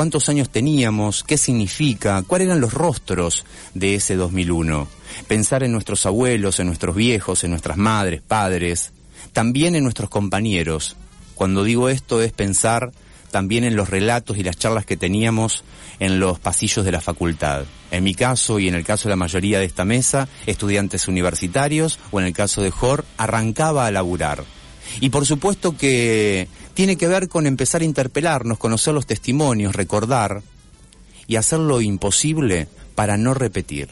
cuántos años teníamos, qué significa, cuáles eran los rostros de ese 2001. Pensar en nuestros abuelos, en nuestros viejos, en nuestras madres, padres, también en nuestros compañeros. Cuando digo esto es pensar también en los relatos y las charlas que teníamos en los pasillos de la facultad. En mi caso y en el caso de la mayoría de esta mesa, estudiantes universitarios o en el caso de Jor, arrancaba a laburar. Y por supuesto que tiene que ver con empezar a interpelarnos, conocer los testimonios, recordar y hacer lo imposible para no repetir.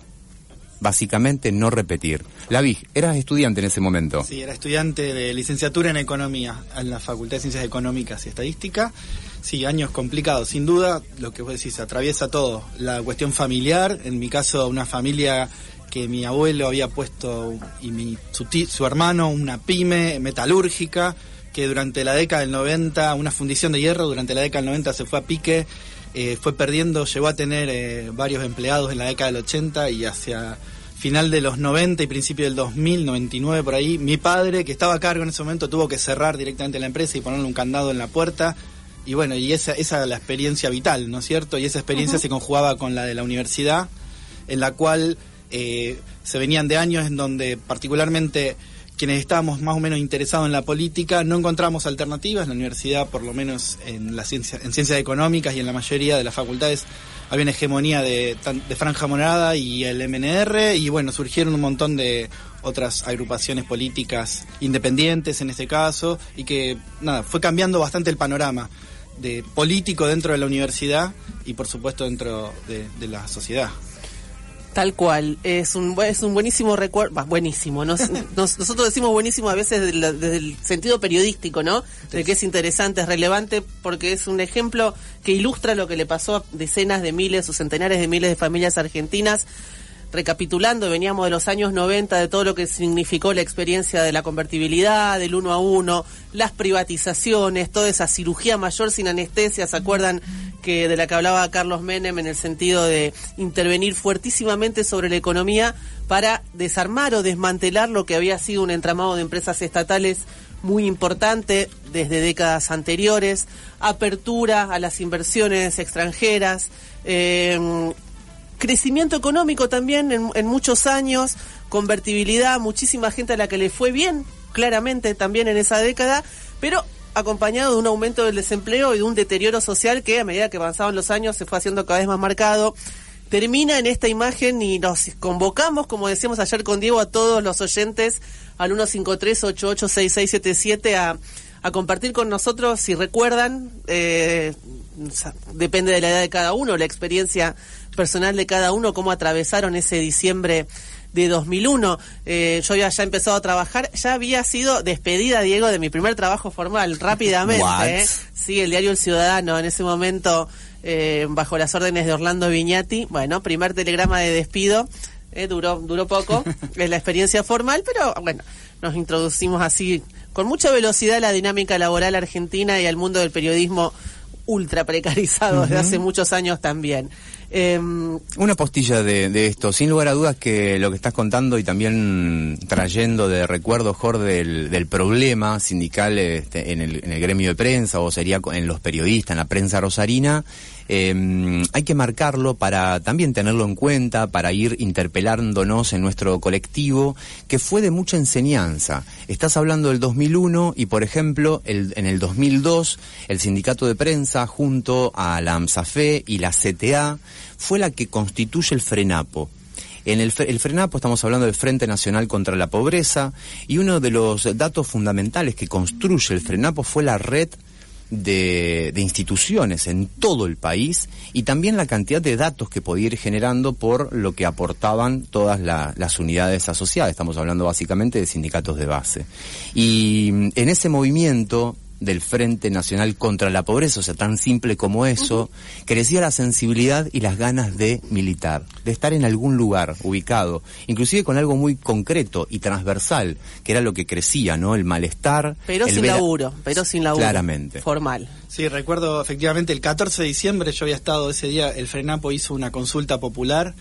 Básicamente no repetir. La eras estudiante en ese momento. Sí, era estudiante de licenciatura en Economía en la Facultad de Ciencias Económicas y Estadística Sí, años complicados, sin duda, lo que vos decís, atraviesa todo. La cuestión familiar, en mi caso, una familia que mi abuelo había puesto y mi, su, su hermano una pyme metalúrgica que durante la década del 90, una fundición de hierro, durante la década del 90 se fue a pique, eh, fue perdiendo, llegó a tener eh, varios empleados en la década del 80 y hacia final de los 90 y principio del 2000, 99 por ahí, mi padre, que estaba a cargo en ese momento, tuvo que cerrar directamente la empresa y ponerle un candado en la puerta y bueno, y esa, esa la experiencia vital, ¿no es cierto? Y esa experiencia se conjugaba con la de la universidad, en la cual eh, se venían de años en donde particularmente quienes estábamos más o menos interesados en la política no encontramos alternativas. La universidad, por lo menos en, la ciencia, en ciencias económicas y en la mayoría de las facultades, había una hegemonía de, de Franja Morada y el MNR, y bueno, surgieron un montón de otras agrupaciones políticas independientes en este caso, y que nada, fue cambiando bastante el panorama de político dentro de la universidad y por supuesto dentro de, la sociedad. Tal cual, es un, es un buenísimo recuerdo, buenísimo, nosotros decimos buenísimo a veces desde, el sentido periodístico, ¿no? De que es interesante, es relevante, porque es un ejemplo que ilustra lo que le pasó a decenas de miles o centenares de miles de familias argentinas recapitulando, veníamos de los años 90, de todo lo que significó la experiencia de la convertibilidad, del uno a uno, las privatizaciones, toda esa cirugía mayor sin anestesia, ¿se acuerdan que de la que hablaba Carlos Menem en el sentido de intervenir fuertísimamente sobre la economía para desarmar o desmantelar lo que había sido un entramado de empresas estatales muy importante desde décadas anteriores, apertura a las inversiones extranjeras, eh, crecimiento económico también en, muchos años, convertibilidad, muchísima gente a la que le fue bien, claramente también en esa década, pero acompañado de un aumento del desempleo y de un deterioro social que a medida que avanzaban los años se fue haciendo cada vez más marcado. Termina en esta imagen y nos convocamos, como decíamos ayer con Diego, a todos los oyentes al 153-886677 a, a compartir con nosotros, si recuerdan, eh, depende de la edad de cada uno, la experiencia personal de cada uno, cómo atravesaron ese diciembre de 2001. Eh, yo había ya empezado a trabajar, ya había sido despedida, Diego, de mi primer trabajo formal, rápidamente. ¿eh? Sí, el diario El Ciudadano, en ese momento, eh, bajo las órdenes de Orlando Viñati. Bueno, primer telegrama de despido. duró, duró poco, es la experiencia formal, pero bueno, nos introducimos así con mucha velocidad a la dinámica laboral argentina y al mundo del periodismo ultra precarizado desde hace muchos años también. Em, Una postilla de, esto, sin lugar a dudas que lo que estás contando y también trayendo de recuerdo, Jorge, del, problema sindical este, en, el, en el gremio de prensa o sería en los periodistas, en la prensa rosarina, eh, hay que marcarlo para también tenerlo en cuenta, para ir interpelándonos en nuestro colectivo, que fue de mucha enseñanza. Estás hablando del 2001 y, por ejemplo, en el 2002, el sindicato de prensa junto a la AMSAFE y la CTA fue la que constituye el FRENAPO. En el, FRENAPO estamos hablando del Frente Nacional contra la Pobreza y uno de los datos fundamentales que construye el FRENAPO fue la red de, instituciones en todo el país y también la cantidad de datos que podía ir generando por lo que aportaban todas las unidades asociadas. Estamos hablando básicamente de sindicatos de base. Y en ese movimiento del Frente Nacional contra la Pobreza, o sea, tan simple como eso, crecía la sensibilidad y las ganas de militar, de estar en algún lugar ubicado, inclusive con algo muy concreto y transversal, que era lo que crecía, ¿no? El malestar. Pero sin laburo, pero sin laburo. Claramente. Formal. Sí, recuerdo efectivamente el 14 de diciembre, yo había estado ese día, el Frenapo hizo una consulta popular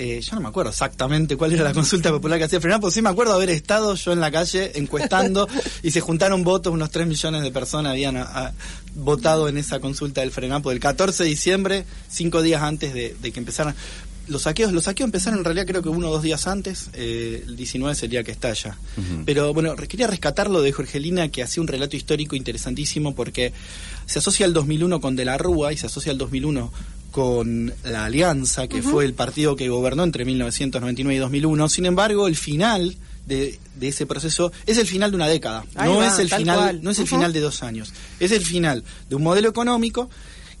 eh, yo no me acuerdo exactamente cuál era la consulta popular que hacía Frenapo, sí me acuerdo haber estado yo en la calle encuestando y se juntaron votos, unos 3 millones de personas habían ah, votado en esa consulta del Frenapo del 14 de diciembre, cinco días antes de, que empezaran los saqueos, los saqueos empezaron en realidad creo que uno o dos días antes, eh, el 19 sería que estalla. Pero bueno, quería rescatarlo de Jorgelina que hacía un relato histórico interesantísimo porque se asocia el 2001 con De la Rúa y se asocia el 2001 con la Alianza, que fue el partido que gobernó entre 1999 y 2001. Sin embargo, el final de, ese proceso es el final de una década. no es el final, no es el final de dos años. Es el final de un modelo económico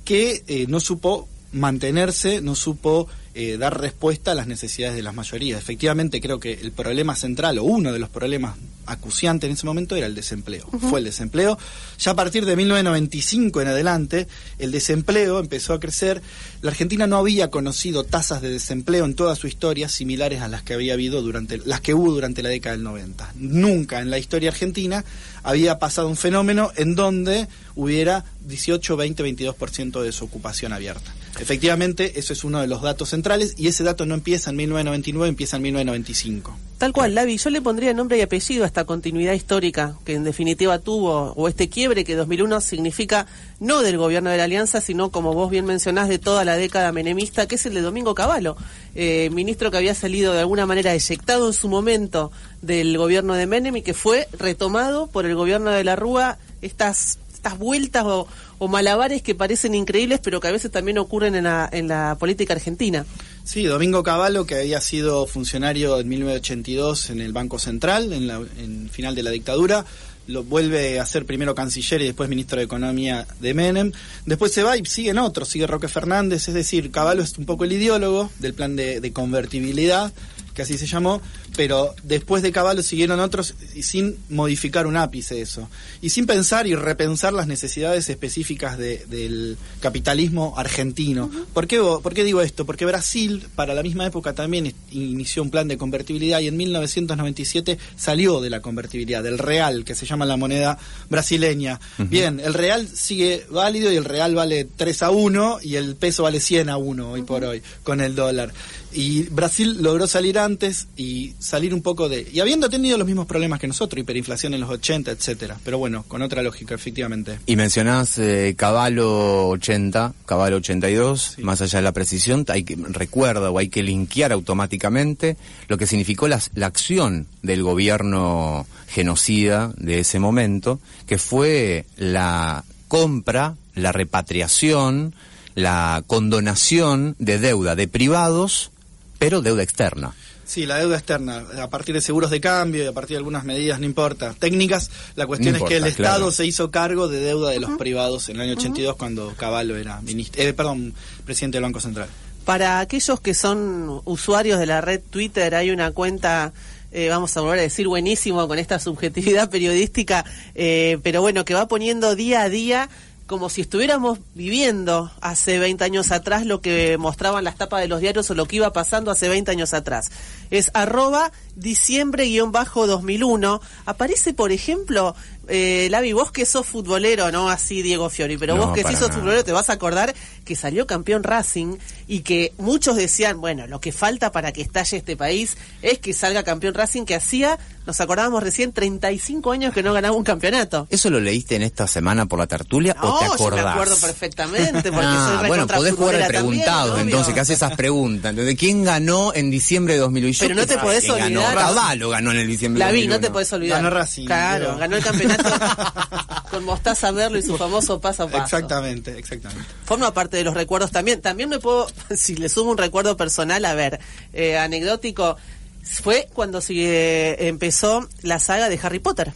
que eh, no supo mantenerse, no supo eh, dar respuesta a las necesidades de las mayorías. Efectivamente, creo que el problema central o uno de los problemas acuciantes en ese momento era el desempleo. Fue el desempleo. Ya a partir de 1995 en adelante, el desempleo empezó a crecer. La Argentina no había conocido tasas de desempleo en toda su historia similares a las que había habido durante las que hubo durante la década del 90. Nunca en la historia argentina había pasado un fenómeno en donde hubiera 18, 20, 22% de desocupación abierta. Efectivamente, eso es uno de los datos centrales y ese dato no empieza en 1999, empieza en 1995. Tal cual, Lavi, yo le pondría nombre y apellido a esta continuidad histórica que en definitiva tuvo, o este quiebre que 2001 significa no del gobierno de la Alianza, sino como vos bien mencionás, de toda la década menemista, que es el de Domingo Cavallo, eh, ministro que había salido de alguna manera eyectado en su momento del gobierno de Menem y que fue retomado por el gobierno de la Rúa estas estas vueltas o, malabares que parecen increíbles, pero que a veces también ocurren en la, en la política argentina. Sí, Domingo Cavallo, que había sido funcionario en 1982 en el Banco Central, en el final de la dictadura, lo vuelve a ser primero canciller y después ministro de Economía de Menem. Después se va y siguen otros, sigue Roque Fernández, es decir, Cavallo es un poco el ideólogo del plan de convertibilidad que así se llamó, pero después de Caballo siguieron otros y sin modificar un ápice eso. Y sin pensar y repensar las necesidades específicas del capitalismo argentino. ¿Por, qué, ¿Por qué digo esto? Porque Brasil, para la misma época, también inició un plan de convertibilidad y en 1997 salió de la convertibilidad, del real, que se llama la moneda brasileña. Bien, el real sigue válido y el real vale 3 a 1 y el peso vale 100 a 1 hoy por hoy con el dólar. Y Brasil logró salir antes y salir un poco de... Y habiendo tenido los mismos problemas que nosotros, hiperinflación en los 80, etcétera. Pero bueno, con otra lógica, efectivamente. Y mencionás eh, Caballo 80, Caballo 82, más allá de la precisión, hay que recuerda o hay que linkear automáticamente lo que significó la, la acción del gobierno genocida de ese momento, que fue la compra, la repatriación, la condonación de deuda de privados pero deuda externa. Sí, la deuda externa, a partir de seguros de cambio y a partir de algunas medidas, no importa. Técnicas, la cuestión es que el Estado se hizo cargo de deuda de los privados en el año 82 cuando Caballo era ministro, eh, perdón, presidente del Banco Central. Para aquellos que son usuarios de la red Twitter, hay una cuenta eh, vamos a volver a decir buenísimo con esta subjetividad periodística, eh, pero bueno, que va poniendo día a día como si estuviéramos viviendo hace 20 años atrás lo que mostraban las tapas de los diarios o lo que iba pasando hace 20 años atrás. Es arroba diciembre-2001. Aparece, por ejemplo, eh, Lavi, vos que sos futbolero, no así Diego Fiori, pero vos que sí sos futbolero te vas a acordar que salió campeón Racing y que muchos decían, bueno, lo que falta para que estalle este país es que salga campeón Racing, que hacía, nos acordábamos recién, 35 años que no ganaba un campeonato. ¿Eso lo leíste en esta semana por la tertulia o te acordás? Yo me acuerdo perfectamente, porque ah, soy Bueno, podés jugar al preguntado, entonces, que hace esas preguntas. Entonces, ¿quién ganó en diciembre de 2001? Pero no te podés olvidar. Ganó Caballo ganó en el diciembre de 2001. no te podés olvidar. Ganó Racing. Claro, ganó el campeonato con Mostaza Merlo y su famoso paso a paso. Exactamente, exactamente. Forma parte de los recuerdos también. También me puedo, si le sumo un recuerdo personal, a ver, eh, anecdótico, fue cuando se, empezó la saga de Harry Potter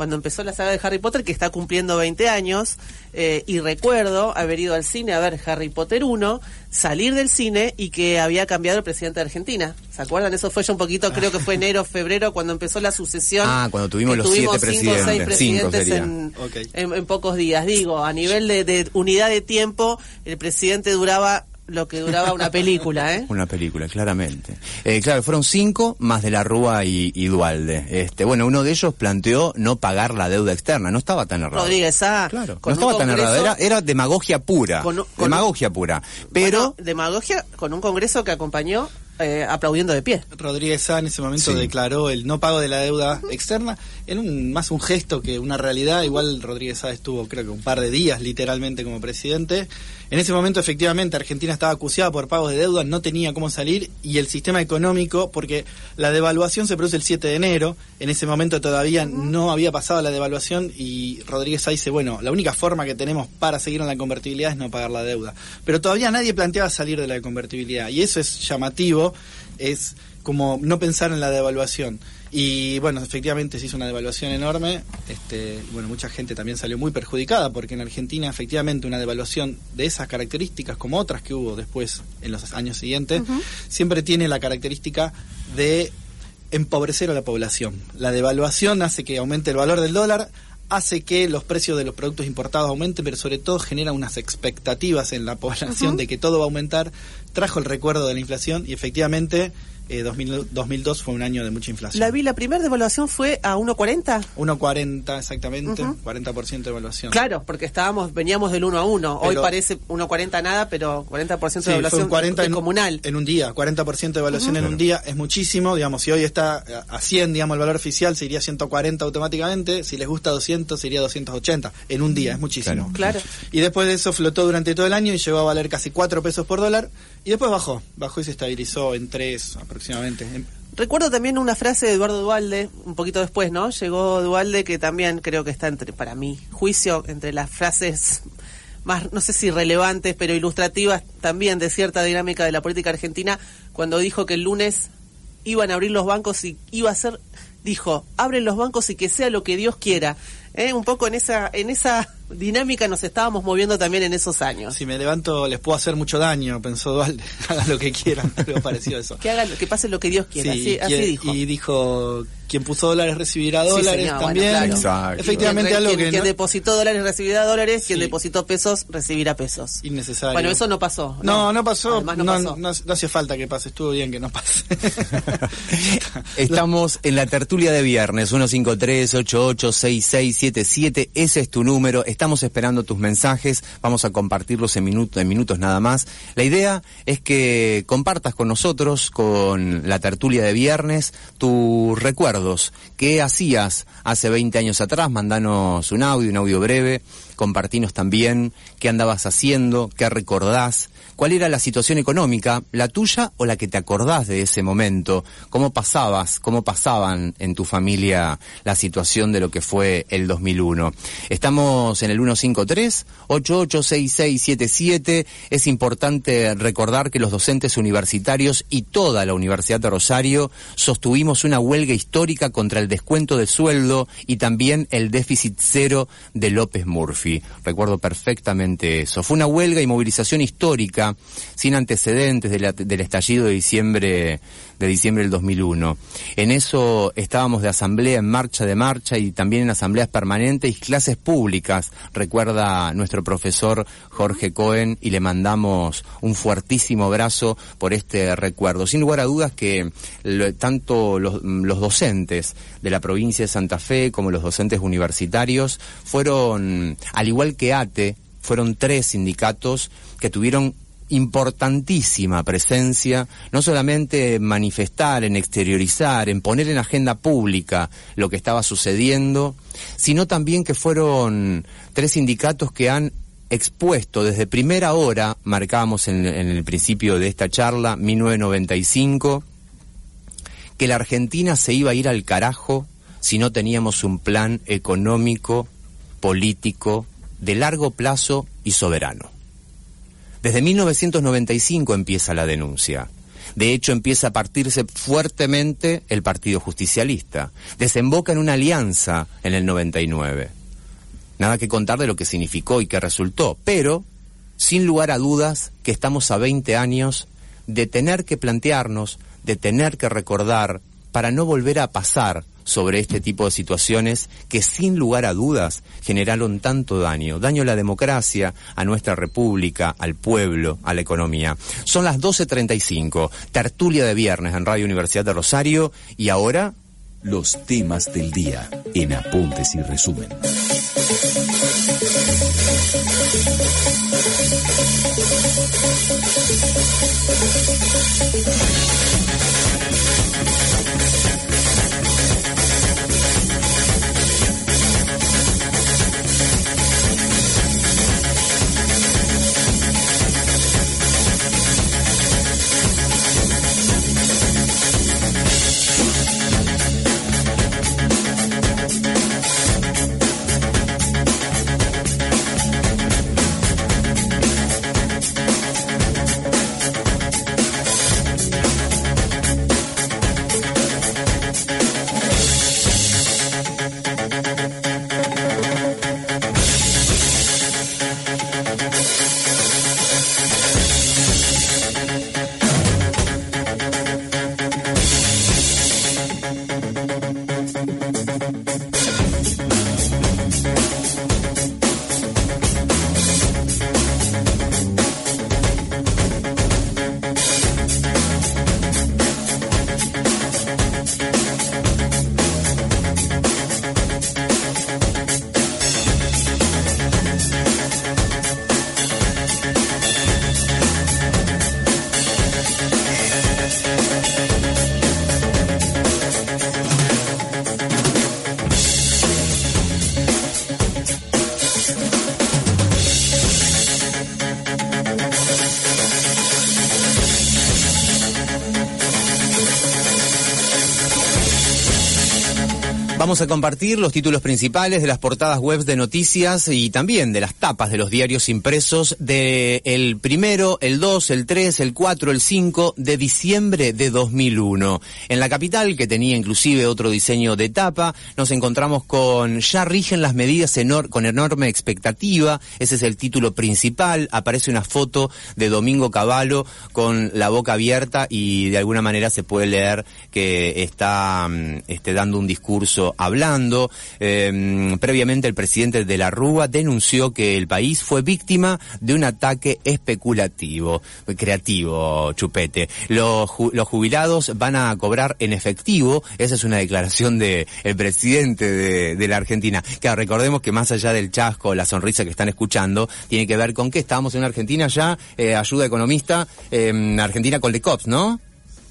cuando empezó la saga de Harry Potter, que está cumpliendo 20 años, eh, y recuerdo haber ido al cine a ver Harry Potter 1, salir del cine y que había cambiado el presidente de Argentina. ¿Se acuerdan? Eso fue ya un poquito, creo que fue enero, febrero, cuando empezó la sucesión. Ah, cuando tuvimos los siete presidentes. seis presidentes en, en, pocos días. Digo, a nivel de, de unidad de tiempo, el presidente duraba lo que duraba una película, ¿eh? Una película, claramente. Eh, claro, fueron cinco más de la Rúa y, Dualde. Este, bueno, uno de ellos planteó no pagar la deuda externa. No estaba tan errado. Rodríguez ah, Claro, no estaba tan errado. Era, demagogia pura. demagogia pura. Pero. demagogia con un congreso que acompañó eh, aplaudiendo de pie. Rodríguez Sá en ese momento Sí. declaró el no pago de la deuda externa en un más un gesto que una realidad. Igual Rodríguez Sá estuvo creo que un par de días literalmente como presidente. En ese momento efectivamente Argentina estaba acuciada por pagos de deuda, no tenía cómo salir y el sistema económico, porque la devaluación se produce el 7 de enero, en ese momento todavía no había pasado la devaluación y Rodríguez Sá dice, bueno, la única forma que tenemos para seguir en la convertibilidad es no pagar la deuda. Pero todavía nadie planteaba salir de la convertibilidad y eso es llamativo, es como no pensar en la devaluación. Y bueno, efectivamente se hizo una devaluación enorme. Este, bueno, mucha gente también salió muy perjudicada porque en Argentina efectivamente una devaluación de esas características como otras que hubo después en los años siguientes, siempre tiene la característica de empobrecer a la población. La devaluación hace que aumente el valor del dólar, hace que los precios de los productos importados aumenten, pero sobre todo genera unas expectativas en la población de que todo va a aumentar. Trajo el recuerdo de la inflación y efectivamente eh, 2000 2002 fue un año de mucha inflación. La vi, la primera devaluación fue a 1.40. 1.40 exactamente, 40% de evaluación. Claro, porque estábamos, veníamos del 1 a 1. Hoy Pero- parece 1.40 nada, pero 40% de Sí, un 40 en, comunal. en un día, 40% de evaluación en un día es muchísimo, digamos, si hoy está a 100, digamos, el valor oficial se iría 140 automáticamente, si les gusta 200 sería 280 en un día, es muchísimo. Claro. Y después de eso flotó durante todo el año y llegó a valer casi 4 pesos por dólar y después bajó, bajó y se estabilizó en 3 aproximadamente. En- Recuerdo también una frase de Eduardo Dualde, un poquito después, ¿no? Llegó Dualde, que también creo que está entre, para mi juicio, entre las frases más, no sé si relevantes, pero ilustrativas también de cierta dinámica de la política argentina, cuando dijo que el lunes iban a abrir los bancos y iba a ser, dijo, abren los bancos y que sea lo que Dios quiera. ¿Eh? Un poco en esa, en esa dinámica nos estábamos moviendo también en esos años. Si me levanto les puedo hacer mucho daño, pensó Dualde, hagan lo que quieran, algo parecido a eso. Que haga, lo- que pase lo que Dios quiera. Sí, así, dijo. y dijo, quien puso dólares recibirá Sí, dólares bueno, también. claro. Exacto. Efectivamente, Quien- algo quien, que quien no- depositó dólares recibirá dólares, quien depositó pesos recibirá pesos. innecesario. Bueno, eso no pasó. No, no pasó. Además no no, pasó. no- no hacía falta que pase. Estuvo bien que no pase. Estamos en la tertulia de viernes, 153-886677. Ese es tu número. Estamos esperando tus mensajes. Vamos a compartirlos en, minutos en minutos nada más. La idea es que compartas con nosotros, con la tertulia de viernes, tus recuerdos. ¿Qué hacías hace 20 años atrás? Mandanos un audio, un audio breve. Compartinos también qué andabas haciendo, qué recordás, cuál era la situación económica, la tuya o la que te acordás de ese momento, cómo pasabas, cómo pasaban en tu familia la situación de lo que fue el 2001. Estamos en el 153-886677. Es importante recordar que los docentes universitarios y toda la Universidad de Rosario sostuvimos una huelga histórica contra el descuento de sueldo y también el déficit cero de López Murphy. Recuerdo perfectamente eso. Fue una huelga y movilización histórica sin antecedentes del estallido de diciembre de diciembre del 2001. En eso estábamos de asamblea en marcha de marcha y también en asambleas permanentes y clases públicas, recuerda nuestro profesor Jorge Cohen y le mandamos un fuertísimo abrazo por este recuerdo. Sin lugar a dudas que tanto los docentes de la provincia de Santa Fe como los docentes universitarios fueron, al igual que ATE, fueron tres sindicatos que tuvieron importantísima presencia, no solamente en manifestar, en exteriorizar, en poner en agenda pública lo que estaba sucediendo, sino también que fueron tres sindicatos que han expuesto desde primera hora, marcábamos en, en el principio de esta charla, 1995, que la Argentina se iba a ir al carajo si no teníamos un plan económico, político, de largo plazo y soberano. Desde 1995 empieza la denuncia. De hecho, empieza a partirse fuertemente el Partido Justicialista. Desemboca en una alianza en el 99. Nada que contar de lo que significó y que resultó, pero sin lugar a dudas que estamos a 20 años de tener que plantearnos, de tener que recordar, para no volver a pasar sobre este tipo de situaciones que sin lugar a dudas generaron tanto daño, daño a la democracia, a nuestra república, al pueblo, a la economía. Son las 12.35, tertulia de viernes en Radio Universidad de Rosario y ahora Los temas del día en apuntes y resumen. Vamos a compartir los títulos principales de las portadas web de noticias y también de las tapas de los diarios impresos de el primero, el 2, el 3, el 4, el 5 de diciembre de 2001. En la capital, que tenía inclusive otro diseño de tapa, nos encontramos con ya rigen las medidas con enorme expectativa. Ese es el título principal. Aparece una foto de Domingo Cavallo con la boca abierta y de alguna manera se puede leer que está mm, este, dando un discurso hablando. Eh, previamente el presidente de la Rúa denunció que el país fue víctima de un ataque especulativo, creativo, chupete. Los, los jubilados van a cobrar en efectivo, esa es una declaración del el presidente de, de, la Argentina. Que recordemos que más allá del chasco, la sonrisa que están escuchando, tiene que ver con que estábamos en Argentina ya, eh, ayuda economista, eh, Argentina con Cops, ¿no?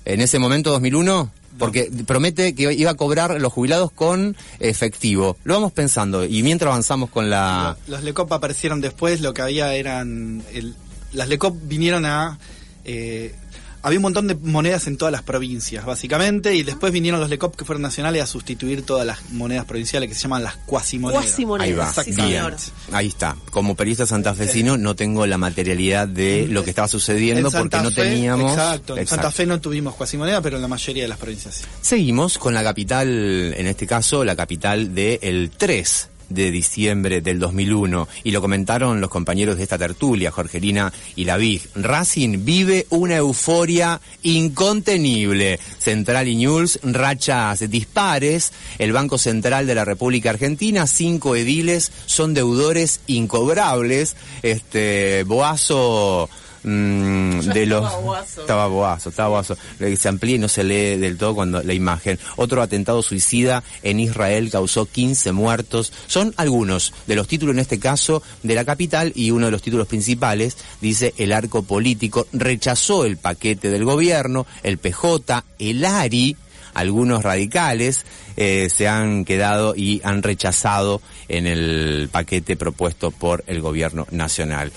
En ese momento, 2001 porque promete que iba a cobrar los jubilados con efectivo. Lo vamos pensando y mientras avanzamos con la... Los, LECOP aparecieron después, lo que había eran... Las LECOP vinieron a... Eh, había un montón de monedas en todas las provincias, básicamente, y después vinieron los LECOP que fueron nacionales a sustituir todas las monedas provinciales que se llaman las cuasimonedas. Cuasimonedas, Ahí va, Ahí está. Como periodista santafesino no tengo la materialidad de lo que estaba sucediendo porque no teníamos... Exacto, en Santa Fe no tuvimos cuasimonedas, pero en la mayoría de las provincias sí. Seguimos con la capital, en este caso, la capital del el 3 de diciembre del 2001 y lo comentaron los compañeros de esta tertulia, Jorgelina y Lavín. Racing vive una euforia incontenible. Central y News, rachas dispares. El Banco Central de la República Argentina, cinco ediles son deudores incobrables. Este, Boazo Mm, de los estaba boazo, estaba boazo, se amplía y no se lee del todo cuando la imagen. Otro atentado suicida en Israel causó 15 muertos. Son algunos de los títulos en este caso de la capital y uno de los títulos principales dice el arco político rechazó el paquete del gobierno, el PJ, el ARI algunos radicales eh, se han quedado y han rechazado en el paquete propuesto por el gobierno nacional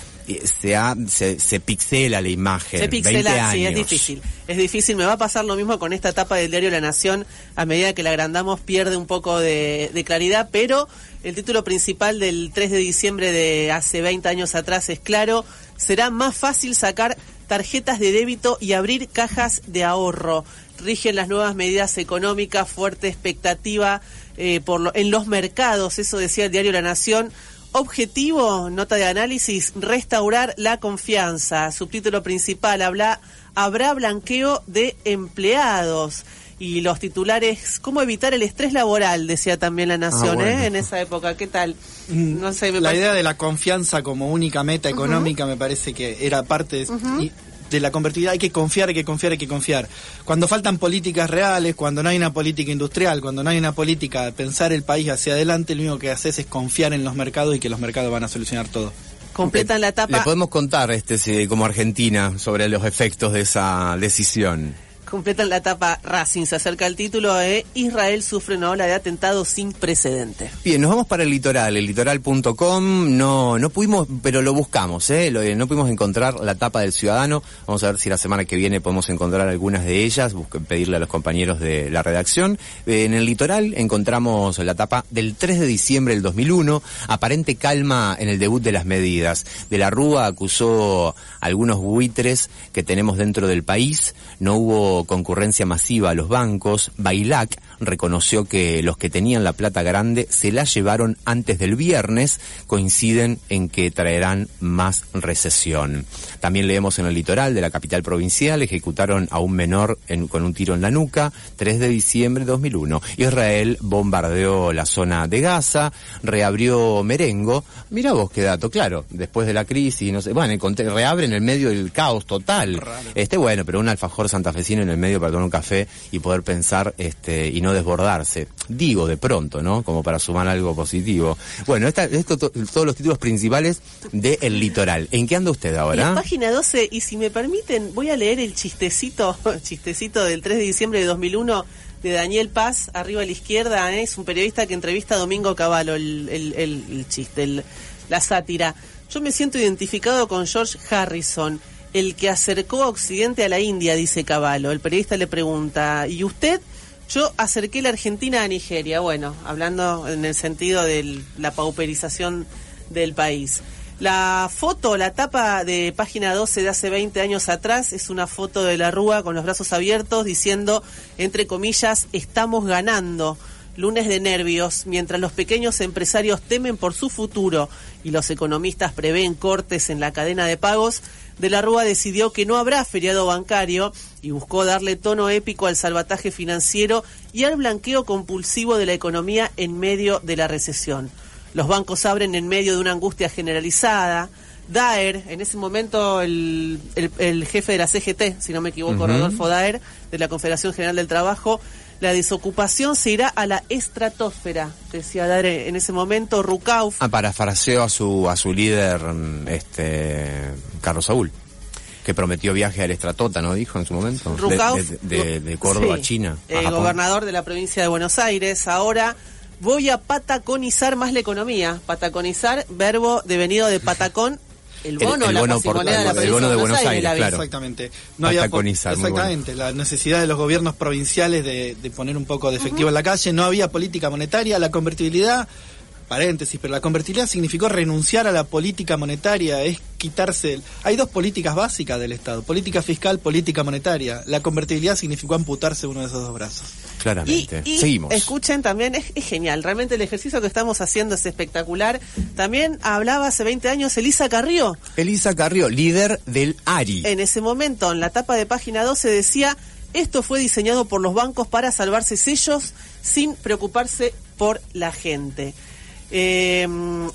se, ha, se, se, pixela la imagen. Se pixela, sí, es difícil. Es difícil. Me va a pasar lo mismo con esta etapa del diario La Nación. A medida que la agrandamos pierde un poco de, de claridad, pero el título principal del 3 de diciembre de hace 20 años atrás es claro. Será más fácil sacar tarjetas de débito y abrir cajas de ahorro. Rigen las nuevas medidas económicas, fuerte expectativa eh, por lo, en los mercados, eso decía el diario La Nación Objetivo, nota de análisis, restaurar la confianza. Subtítulo principal, habla, habrá blanqueo de empleados. Y los titulares, ¿cómo evitar el estrés laboral? Decía también la Nación, ah, ¿eh? En esa época, ¿qué tal? Mm, no sé, la idea de la confianza como única meta económica me parece que era parte de, de la convertibilidad hay que confiar, hay que confiar, hay que confiar. Cuando faltan políticas reales, cuando no hay una política industrial, cuando no hay una política de pensar el país hacia adelante, lo único que haces es confiar en los mercados y que los mercados van a solucionar todo. Completan la etapa. Le podemos contar este como Argentina sobre los efectos de esa decisión completan la etapa Racing. Se acerca el título de Israel sufre una ola de atentados sin precedente. Bien, nos vamos para el litoral, el litoral.com. No, no pudimos, pero lo buscamos, ¿eh? no pudimos encontrar la tapa del ciudadano. Vamos a ver si la semana que viene podemos encontrar algunas de ellas, pedirle a los compañeros de la redacción. Eh, en el litoral encontramos la tapa del 3 de diciembre del 2001. Aparente calma en el debut de las medidas. De la Rúa acusó algunos buitres que tenemos dentro del país. No hubo concurrencia masiva a los bancos, Bailac reconoció que los que tenían la plata grande se la llevaron antes del viernes, coinciden en que traerán más recesión. También leemos en el litoral de la capital provincial, ejecutaron a un menor con un tiro en la nuca, 3 de diciembre de 2001. Israel bombardeó la zona de Gaza, reabrió Merengo. Mira vos qué dato, claro, después de la crisis, no sé, bueno, reabre en el medio del caos total. Este, bueno, pero un alfajor santafesino en el medio para tomar un café y poder pensar este y no desbordarse. Digo de pronto, ¿no? Como para sumar algo positivo. Bueno, esta, esto todos los títulos principales de El Litoral. ¿En qué anda usted ahora? En página 12, y si me permiten, voy a leer el chistecito, chistecito del 3 de diciembre de 2001 de Daniel Paz, arriba a la izquierda, ¿eh? es un periodista que entrevista a Domingo Cavallo, el, el, el chiste, la sátira. Yo me siento identificado con George Harrison el que acercó a Occidente a la India, dice Caballo. El periodista le pregunta, ¿y usted? Yo acerqué la Argentina a Nigeria, bueno, hablando en el sentido de la pauperización del país. La foto, la tapa de página 12 de hace 20 años atrás es una foto de la Rúa con los brazos abiertos diciendo, entre comillas, estamos ganando. Lunes de nervios, mientras los pequeños empresarios temen por su futuro y los economistas prevén cortes en la cadena de pagos, de la Rúa decidió que no habrá feriado bancario y buscó darle tono épico al salvataje financiero y al blanqueo compulsivo de la economía en medio de la recesión. Los bancos abren en medio de una angustia generalizada. Daer, en ese momento el, el, jefe de la CGT, si no me equivoco, Rodolfo Daer, de la Confederación General del Trabajo, la desocupación se irá a la estratosfera, decía Daer en ese momento, Rucauf. Ah, parafraseo a su, a su líder, este, Carlos Saúl que prometió viaje al Estratota, ¿no? Dijo en su momento. Rucauf, de, de, Córdoba a China. El gobernador de la provincia de Buenos Aires. Ahora voy a pataconizar más la economía. Pataconizar, verbo devenido de patacón el bono, el, la bono, por, de la el bono de Buenos Aires, claro. Exactamente. No había exactamente, la necesidad de los gobiernos provinciales de, de poner un poco de efectivo en la calle, no había política monetaria, la convertibilidad paréntesis, pero la convertibilidad significó renunciar a la política monetaria, es quitarse... Hay dos políticas básicas del Estado, política fiscal, política monetaria. La convertibilidad significó amputarse uno de esos dos brazos. Claramente. Y, Seguimos. Escuchen también, es, genial, realmente el ejercicio que estamos haciendo es espectacular. También hablaba hace 20 años Elisa Carrió. Elisa Carrió, líder del ARI. En ese momento, en la tapa de página 12 decía... Esto fue diseñado por los bancos para salvarse ellos sin preocuparse por la gente. Eh,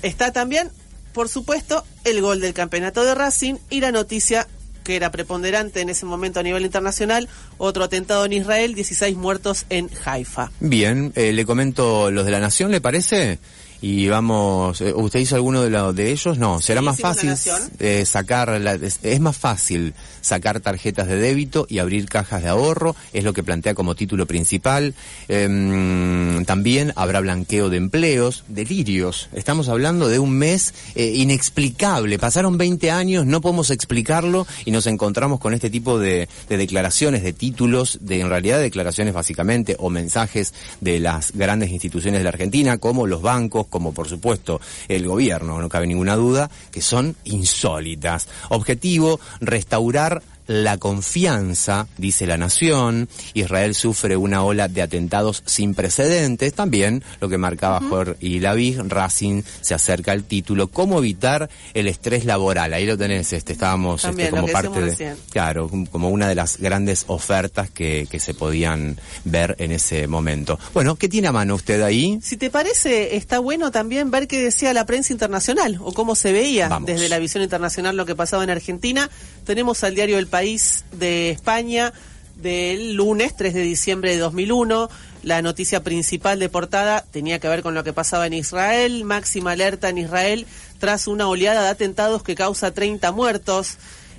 está también, por supuesto, el gol del campeonato de Racing y la noticia que era preponderante en ese momento a nivel internacional, otro atentado en Israel, 16 muertos en Haifa. Bien, eh, le comento los de la Nación, ¿le parece? Y vamos, eh, ¿usted hizo alguno de, de ellos? No, será más fácil eh, sacar, la, es, más fácil sacar tarjetas de débito y abrir cajas de ahorro, es lo que plantea como título principal. Em, también habrá blanqueo de empleos, delirios. Estamos hablando de un mes eh, inexplicable. Pasaron 20 años, no podemos explicarlo y nos encontramos con este tipo de, de declaraciones, de títulos, de en realidad declaraciones básicamente o mensajes de las grandes instituciones de la Argentina, como los bancos, como por supuesto el gobierno, no cabe ninguna duda, que son insólitas. Objetivo, restaurar la confianza, dice la Nación. Israel sufre una ola de atentados sin precedentes. También lo que marcaba Jorge y Lavis, Racing se acerca al título. ¿Cómo evitar el estrés laboral? Ahí lo tenés, este, estábamos este, como parte de. Claro, como una de las grandes ofertas que, que se podían ver en ese momento. Bueno, ¿qué tiene a mano usted ahí? Si te parece, está bueno también ver qué decía la prensa internacional o cómo se veía desde la visión internacional lo que pasaba en Argentina. Tenemos al diario El País país de España del lunes 3 de diciembre de 2001. La noticia principal de portada tenía que ver con lo que pasaba en Israel, máxima alerta en Israel tras una oleada de atentados que causa 30 muertos.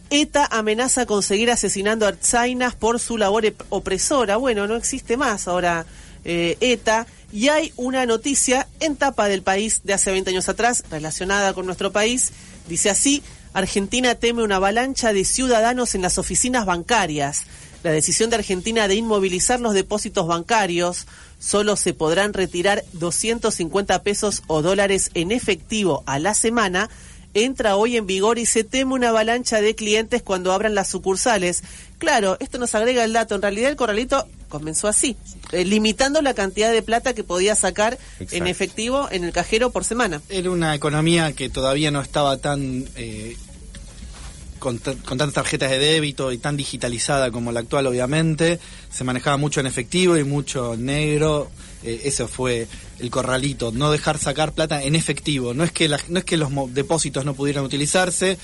ETA amenaza con seguir asesinando a Arzainas por su labor opresora. Bueno, no existe más ahora eh, ETA. Y hay una noticia en tapa del país de hace 20 años atrás relacionada con nuestro país. Dice así, Argentina teme una avalancha de ciudadanos en las oficinas bancarias. La decisión de Argentina de inmovilizar los depósitos bancarios solo se podrán retirar 250 pesos o dólares en efectivo a la semana entra hoy en vigor y se teme una avalancha de clientes cuando abran las sucursales. Claro, esto nos agrega el dato. En realidad el corralito comenzó así, eh, limitando la cantidad de plata que podía sacar en efectivo en el cajero por semana. Era una economía que todavía no estaba tan... Eh, con, tantas tarjetas de débito y tan digitalizada como la actual, obviamente. Se manejaba mucho en efectivo y mucho en negro. Eh, eso fue el corralito, no dejar sacar plata en efectivo. No es que, no es que los depósitos no pudieran utilizarse,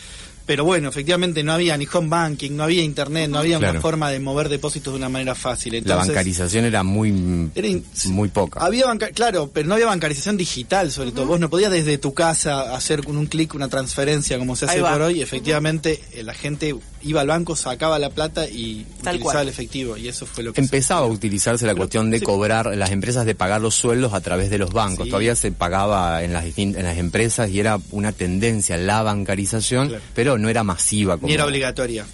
pero bueno, efectivamente no había ni home banking, no había internet, no había una forma de mover depósitos de una manera fácil. la bancarización era muy, muy poca. Había claro, pero no había bancarización digital, sobre todo. Vos no podías desde tu casa hacer con un clic una transferencia como se hace por hoy. Efectivamente, eh, la gente iba al banco, sacaba la plata y utilizaba el efectivo. Y eso fue lo que empezaba a utilizarse la cuestión de cobrar las empresas de pagar los sueldos a través de los bancos. Todavía se pagaba en las en las empresas y era una tendencia la bancarización, pero no era masiva. Ni era obligatoria.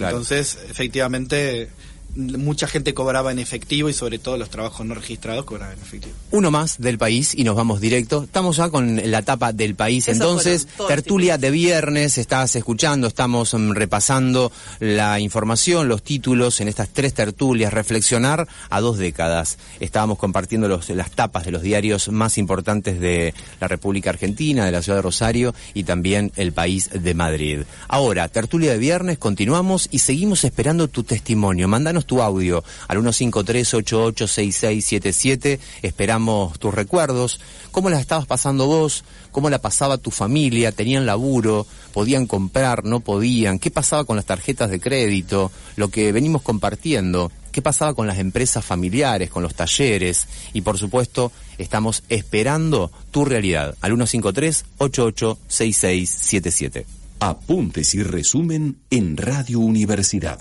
Entonces, efectivamente, mucha gente cobraba en efectivo y sobre todo los trabajos no registrados cobraban en efectivo. Uno más del país y nos vamos directo. Estamos ya con la tapa del país. Esos Entonces, tertulia de viernes, estás escuchando, estamos mm, repasando la información, los títulos en estas tres tertulias, reflexionar a dos décadas. Estábamos compartiendo los, las tapas de los diarios más importantes de la República Argentina, de la ciudad de Rosario y también el país de Madrid. Ahora, tertulia de viernes, continuamos y seguimos esperando tu testimonio. Mándanos tu audio al 153-886677. Esperamos tus recuerdos. ¿Cómo la estabas pasando vos? ¿Cómo la pasaba tu familia? ¿Tenían laburo? ¿Podían comprar? ¿No podían? ¿Qué pasaba con las tarjetas de crédito? Lo que venimos compartiendo. ¿Qué pasaba con las empresas familiares, con los talleres? Y por supuesto, estamos esperando tu realidad al 153-886677. Apuntes y resumen en Radio Universidad.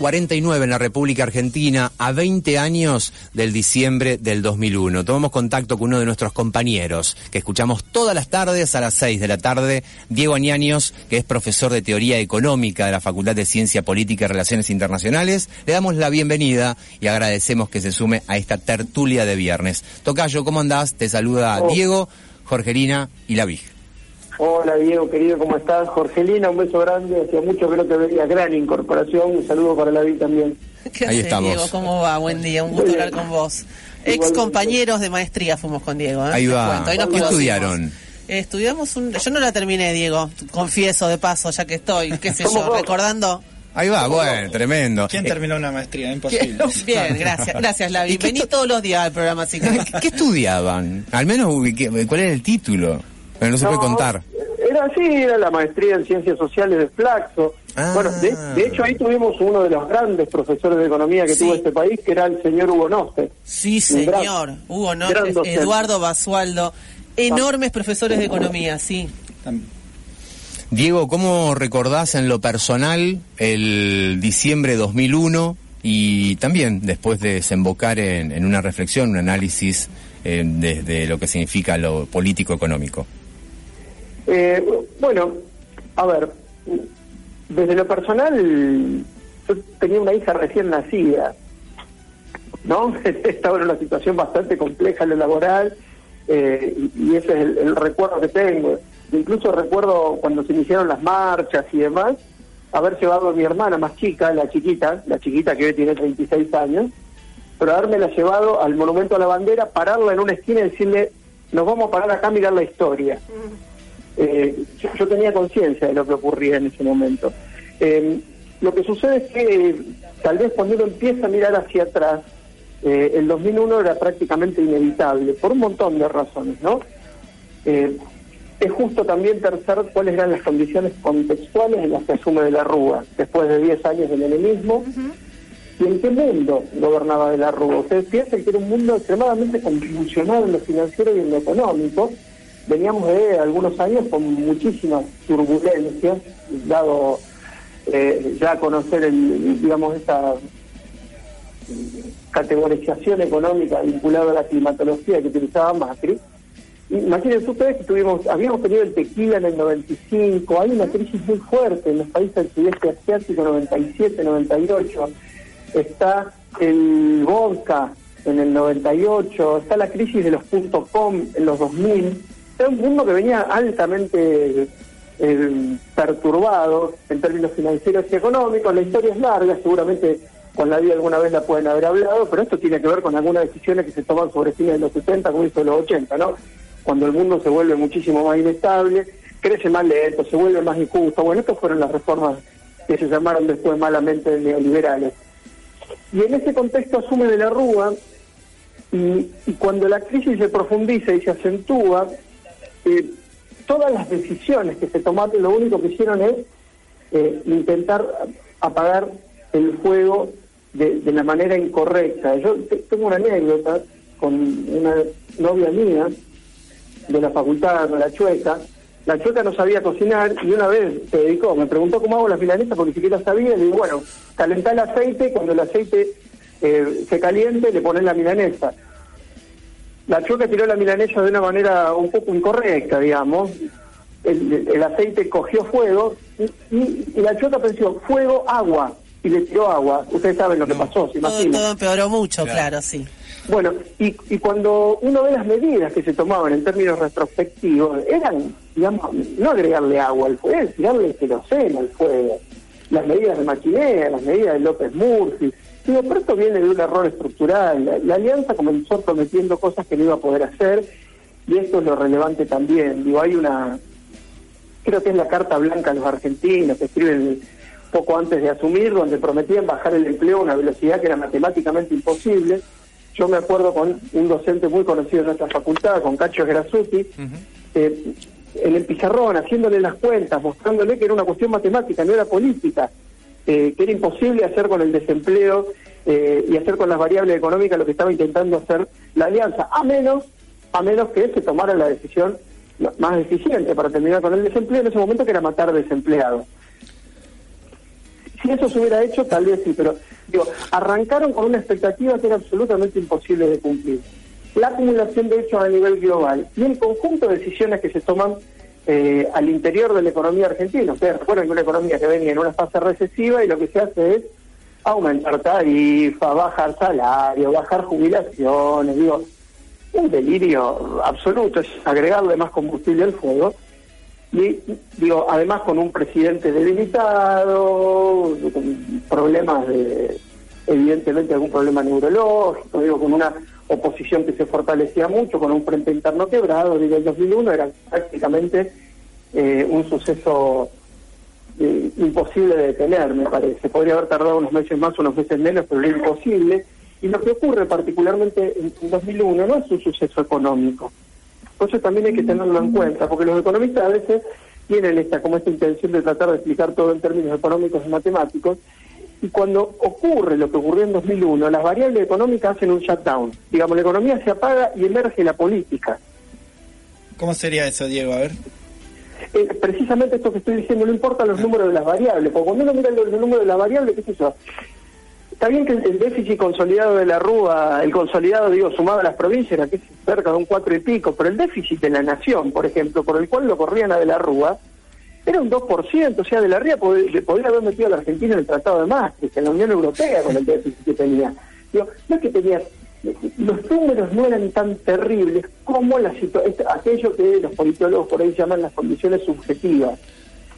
Doce cuarenta y nueve en la República Argentina, a 20 años del diciembre del 2001. Tomamos contacto con uno de nuestros compañeros, que escuchamos todas las tardes a las 6 de la tarde, Diego Añaños, que es profesor de Teoría Económica de la Facultad de Ciencia Política y Relaciones Internacionales. Le damos la bienvenida y agradecemos que se sume a esta tertulia de viernes. Tocayo, ¿cómo andás? Te saluda Oh. Diego, Jorgelina y la Vig. Hola Diego, querido, ¿cómo estás? Jorgelina, un beso grande, hacía mucho que no te veía, gran incorporación, un saludo para la vida también. ¿Qué Ahí estamos. Diego? ¿Cómo va? Buen día, un gusto Muy bien. hablar con vos. Ex compañeros de maestría fuimos con Diego. ¿eh? Ahí va. cuento, ahí nos ¿Qué conocimos. estudiaron? Eh, estudiamos un... Yo no la terminé, Diego, confieso de paso, ya que estoy, qué sé ¿Cómo yo, vos? recordando... Ahí va, bueno, tremendo. ¿Quién Eh, terminó una maestría? Imposible. Bien, gracias, gracias, Lavi. ¿Y qué Vení to- todos los días al programa, así que... ¿Qué estudiaban? Al menos, ¿qué- ¿cuál era el título? Pero no se puede contar. Era así, era la maestría en Ciencias Sociales de Flaxo. Ah. Bueno, de, de hecho ahí tuvimos uno de los grandes profesores de economía que Sí. tuvo este país, que era el señor Hugo Noste. Sí, gran- señor. Hugo docente. Eduardo Basualdo, enormes profesores de economía, sí. Tam- Diego, ¿cómo recordás en lo personal el diciembre de 2001 y también después de desembocar en, en una reflexión, un análisis eh, desde lo que significa lo político-económico? Eh, bueno, a ver, desde lo personal, yo tenía una hija recién nacida, ¿no? Estaba en una situación bastante compleja en lo laboral eh, y, ese es el, recuerdo que tengo. Incluso recuerdo cuando se iniciaron las marchas y demás, haber llevado a mi hermana más chica, la chiquita, la chiquita que hoy tiene 36 años, pero haberme llevado al Monumento a la Bandera, pararla en una esquina y decirle, nos vamos a parar acá a mirar la historia. Eh, yo, yo tenía conciencia de lo que ocurría en ese momento. Eh, lo que sucede es que tal vez cuando uno empieza a mirar hacia atrás, eh, el 2001 era prácticamente inevitable, por un montón de razones, ¿no? Eh, es justo también tercer cuáles eran las condiciones contextuales en las que asume de la Rúa, después de 10 años del enemigo, y en qué mundo gobernaba de la Rúa. Ustedes piensan que era un mundo extremadamente convulsionado en lo financiero y en lo económico. Veníamos de algunos años con muchísimas turbulencias, dado eh, ya conocer, el, digamos, esta categorización económica vinculada a la climatología que utilizaba Macri. Imagínense ustedes que tuvimos, habíamos tenido el tequila en el 95, hay una crisis muy fuerte en los países del sudeste asiático, 97, 98, está el vodka en el 98, está la crisis de los .com en los 2000, Era un mundo que venía altamente eh, perturbado en términos financieros y económicos. La historia es larga, seguramente con la vida alguna vez la pueden haber hablado, pero esto tiene que ver con algunas decisiones que se toman sobre fines de los 70, como hizo los 80, ¿no? Cuando el mundo se vuelve muchísimo más inestable, crece más lento, se vuelve más injusto. Bueno, estas fueron las reformas que se llamaron después malamente neoliberales. Y en ese contexto asume de la Rúa, y, y cuando la crisis se profundiza y se acentúa, eh, todas las decisiones que se tomaron lo único que hicieron es eh, intentar apagar el fuego de, la manera incorrecta. Yo te- tengo una anécdota con una novia mía de la facultad de la chueca. La chueca no sabía cocinar y una vez se dedicó, me preguntó cómo hago la milanesa porque ni siquiera sabía. Le digo, bueno, calentá el aceite, cuando el aceite eh, se caliente le pones la milanesa. La chueca tiró la milanesa de una manera un poco incorrecta, digamos. El, el aceite cogió fuego y, y- y la chueca pensó, fuego, agua, y le tiró agua. Ustedes saben lo que pasó, se Todo, imaginan. todo empeoró mucho, Claro. claro, sí. Bueno, y, y cuando uno ve las medidas que se tomaban en términos retrospectivos, eran, digamos, no agregarle agua al fuego, es tirarle queroseno al fuego. Las medidas de Maquinea, las medidas de López Murphy. Digo, pero esto viene de un error estructural. La, la alianza comenzó prometiendo cosas que no iba a poder hacer, y esto es lo relevante también. Digo, hay una, creo que es la carta blanca a los argentinos que escriben poco antes de asumir, donde prometían bajar el empleo a una velocidad que era matemáticamente imposible. Yo me acuerdo con un docente muy conocido en nuestra facultad, con Cacho Grasuti, eh, en el pizarrón, haciéndole las cuentas, mostrándole que era una cuestión matemática, no era política, eh, que era imposible hacer con el desempleo eh, y hacer con las variables económicas lo que estaba intentando hacer la alianza, a menos, a menos que se tomara la decisión más eficiente para terminar con el desempleo en ese momento que era matar desempleados. Si eso se hubiera hecho, tal vez sí, pero digo, arrancaron con una expectativa que era absolutamente imposible de cumplir. La acumulación de hechos a nivel global y el conjunto de decisiones que se toman eh, al interior de la economía argentina. Ustedes recuerdan que una economía que venía en una fase recesiva y lo que se hace es aumentar tarifas, bajar salario, bajar jubilaciones, digo, un delirio absoluto, es agregarle más combustible al fuego. Y digo, además con un presidente debilitado, con problemas de, evidentemente algún problema neurológico, digo, con una oposición que se fortalecía mucho, con un frente interno quebrado, digo, el 2001 era prácticamente eh, un suceso eh, imposible de detener, me parece. Podría haber tardado unos meses más, unos meses menos, pero era imposible. Y lo que ocurre particularmente en, en 2001 no es un suceso económico. Eso también hay que tenerlo en cuenta, porque los economistas a veces tienen esta como esta intención de tratar de explicar todo en términos económicos y matemáticos, y cuando ocurre lo que ocurrió en 2001, las variables económicas hacen un shutdown. Digamos, la economía se apaga y emerge la política. ¿Cómo sería eso, Diego? A ver. Eh, precisamente esto que estoy diciendo, no importa los números de las variables, porque cuando uno mira los, los números de las variables, ¿qué es eso? Está bien que el, el déficit consolidado de la Rúa, el consolidado, digo, sumado a las provincias, era que es cerca de un cuatro y pico, pero el déficit de la nación, por ejemplo, por el cual lo corrían a de la Rúa, era un 2%, o sea, de la Ría pod- podría haber metido a la Argentina en el Tratado de Maastricht, en la Unión Europea, con el déficit que tenía. Digo, no es que tenía, los números no eran tan terribles como la situa- es- aquello que los politólogos por ahí llaman las condiciones subjetivas.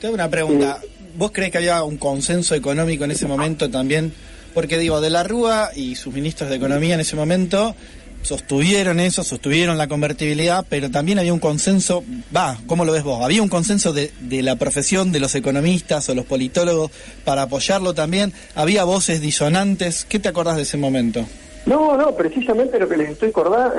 Te hago una pregunta. ¿Vos crees que había un consenso económico en ese momento también? Porque digo, de la Rúa y sus ministros de Economía en ese momento sostuvieron eso, sostuvieron la convertibilidad, pero también había un consenso, va, ¿cómo lo ves vos? ¿Había un consenso de, de la profesión, de los economistas o los politólogos para apoyarlo también? ¿Había voces disonantes? ¿Qué te acordás de ese momento? No, no, precisamente lo que les estoy,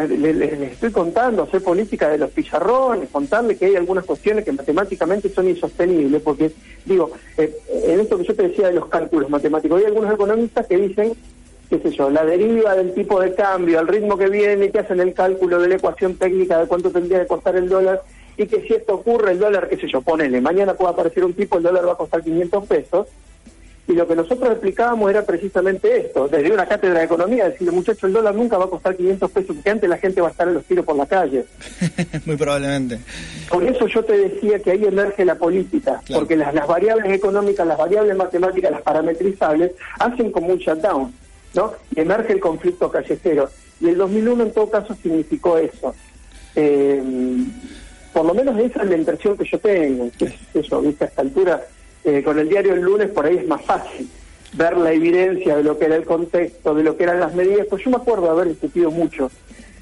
les, estoy contando, hacer política de los pizarrones, contarles que hay algunas cuestiones que matemáticamente son insostenibles, porque, digo, eh, en esto que yo te decía de los cálculos matemáticos, hay algunos economistas que dicen, qué sé yo, la deriva del tipo de cambio, al ritmo que viene, que hacen el cálculo de la ecuación técnica de cuánto tendría que costar el dólar, y que si esto ocurre, el dólar, qué sé yo, ponele, mañana puede aparecer un tipo, el dólar va a costar 500 pesos, y lo que nosotros explicábamos era precisamente esto, desde una cátedra de economía, decirle, muchachos, el dólar nunca va a costar 500 pesos, porque antes la gente va a estar en los tiros por la calle. Muy probablemente. Por eso yo te decía que ahí emerge la política, Claro. porque las, las variables económicas, las variables matemáticas, las parametrizables, hacen como un shutdown, ¿no? Y emerge el conflicto callejero. Y el 2001 en todo caso significó eso. Eh, Por lo menos esa es la impresión que yo tengo. eso, viste, a esta altura, eh, con el diario el lunes por ahí es más fácil ver la evidencia de lo que era el contexto, de lo que eran las medidas. Pues yo me acuerdo de haber discutido mucho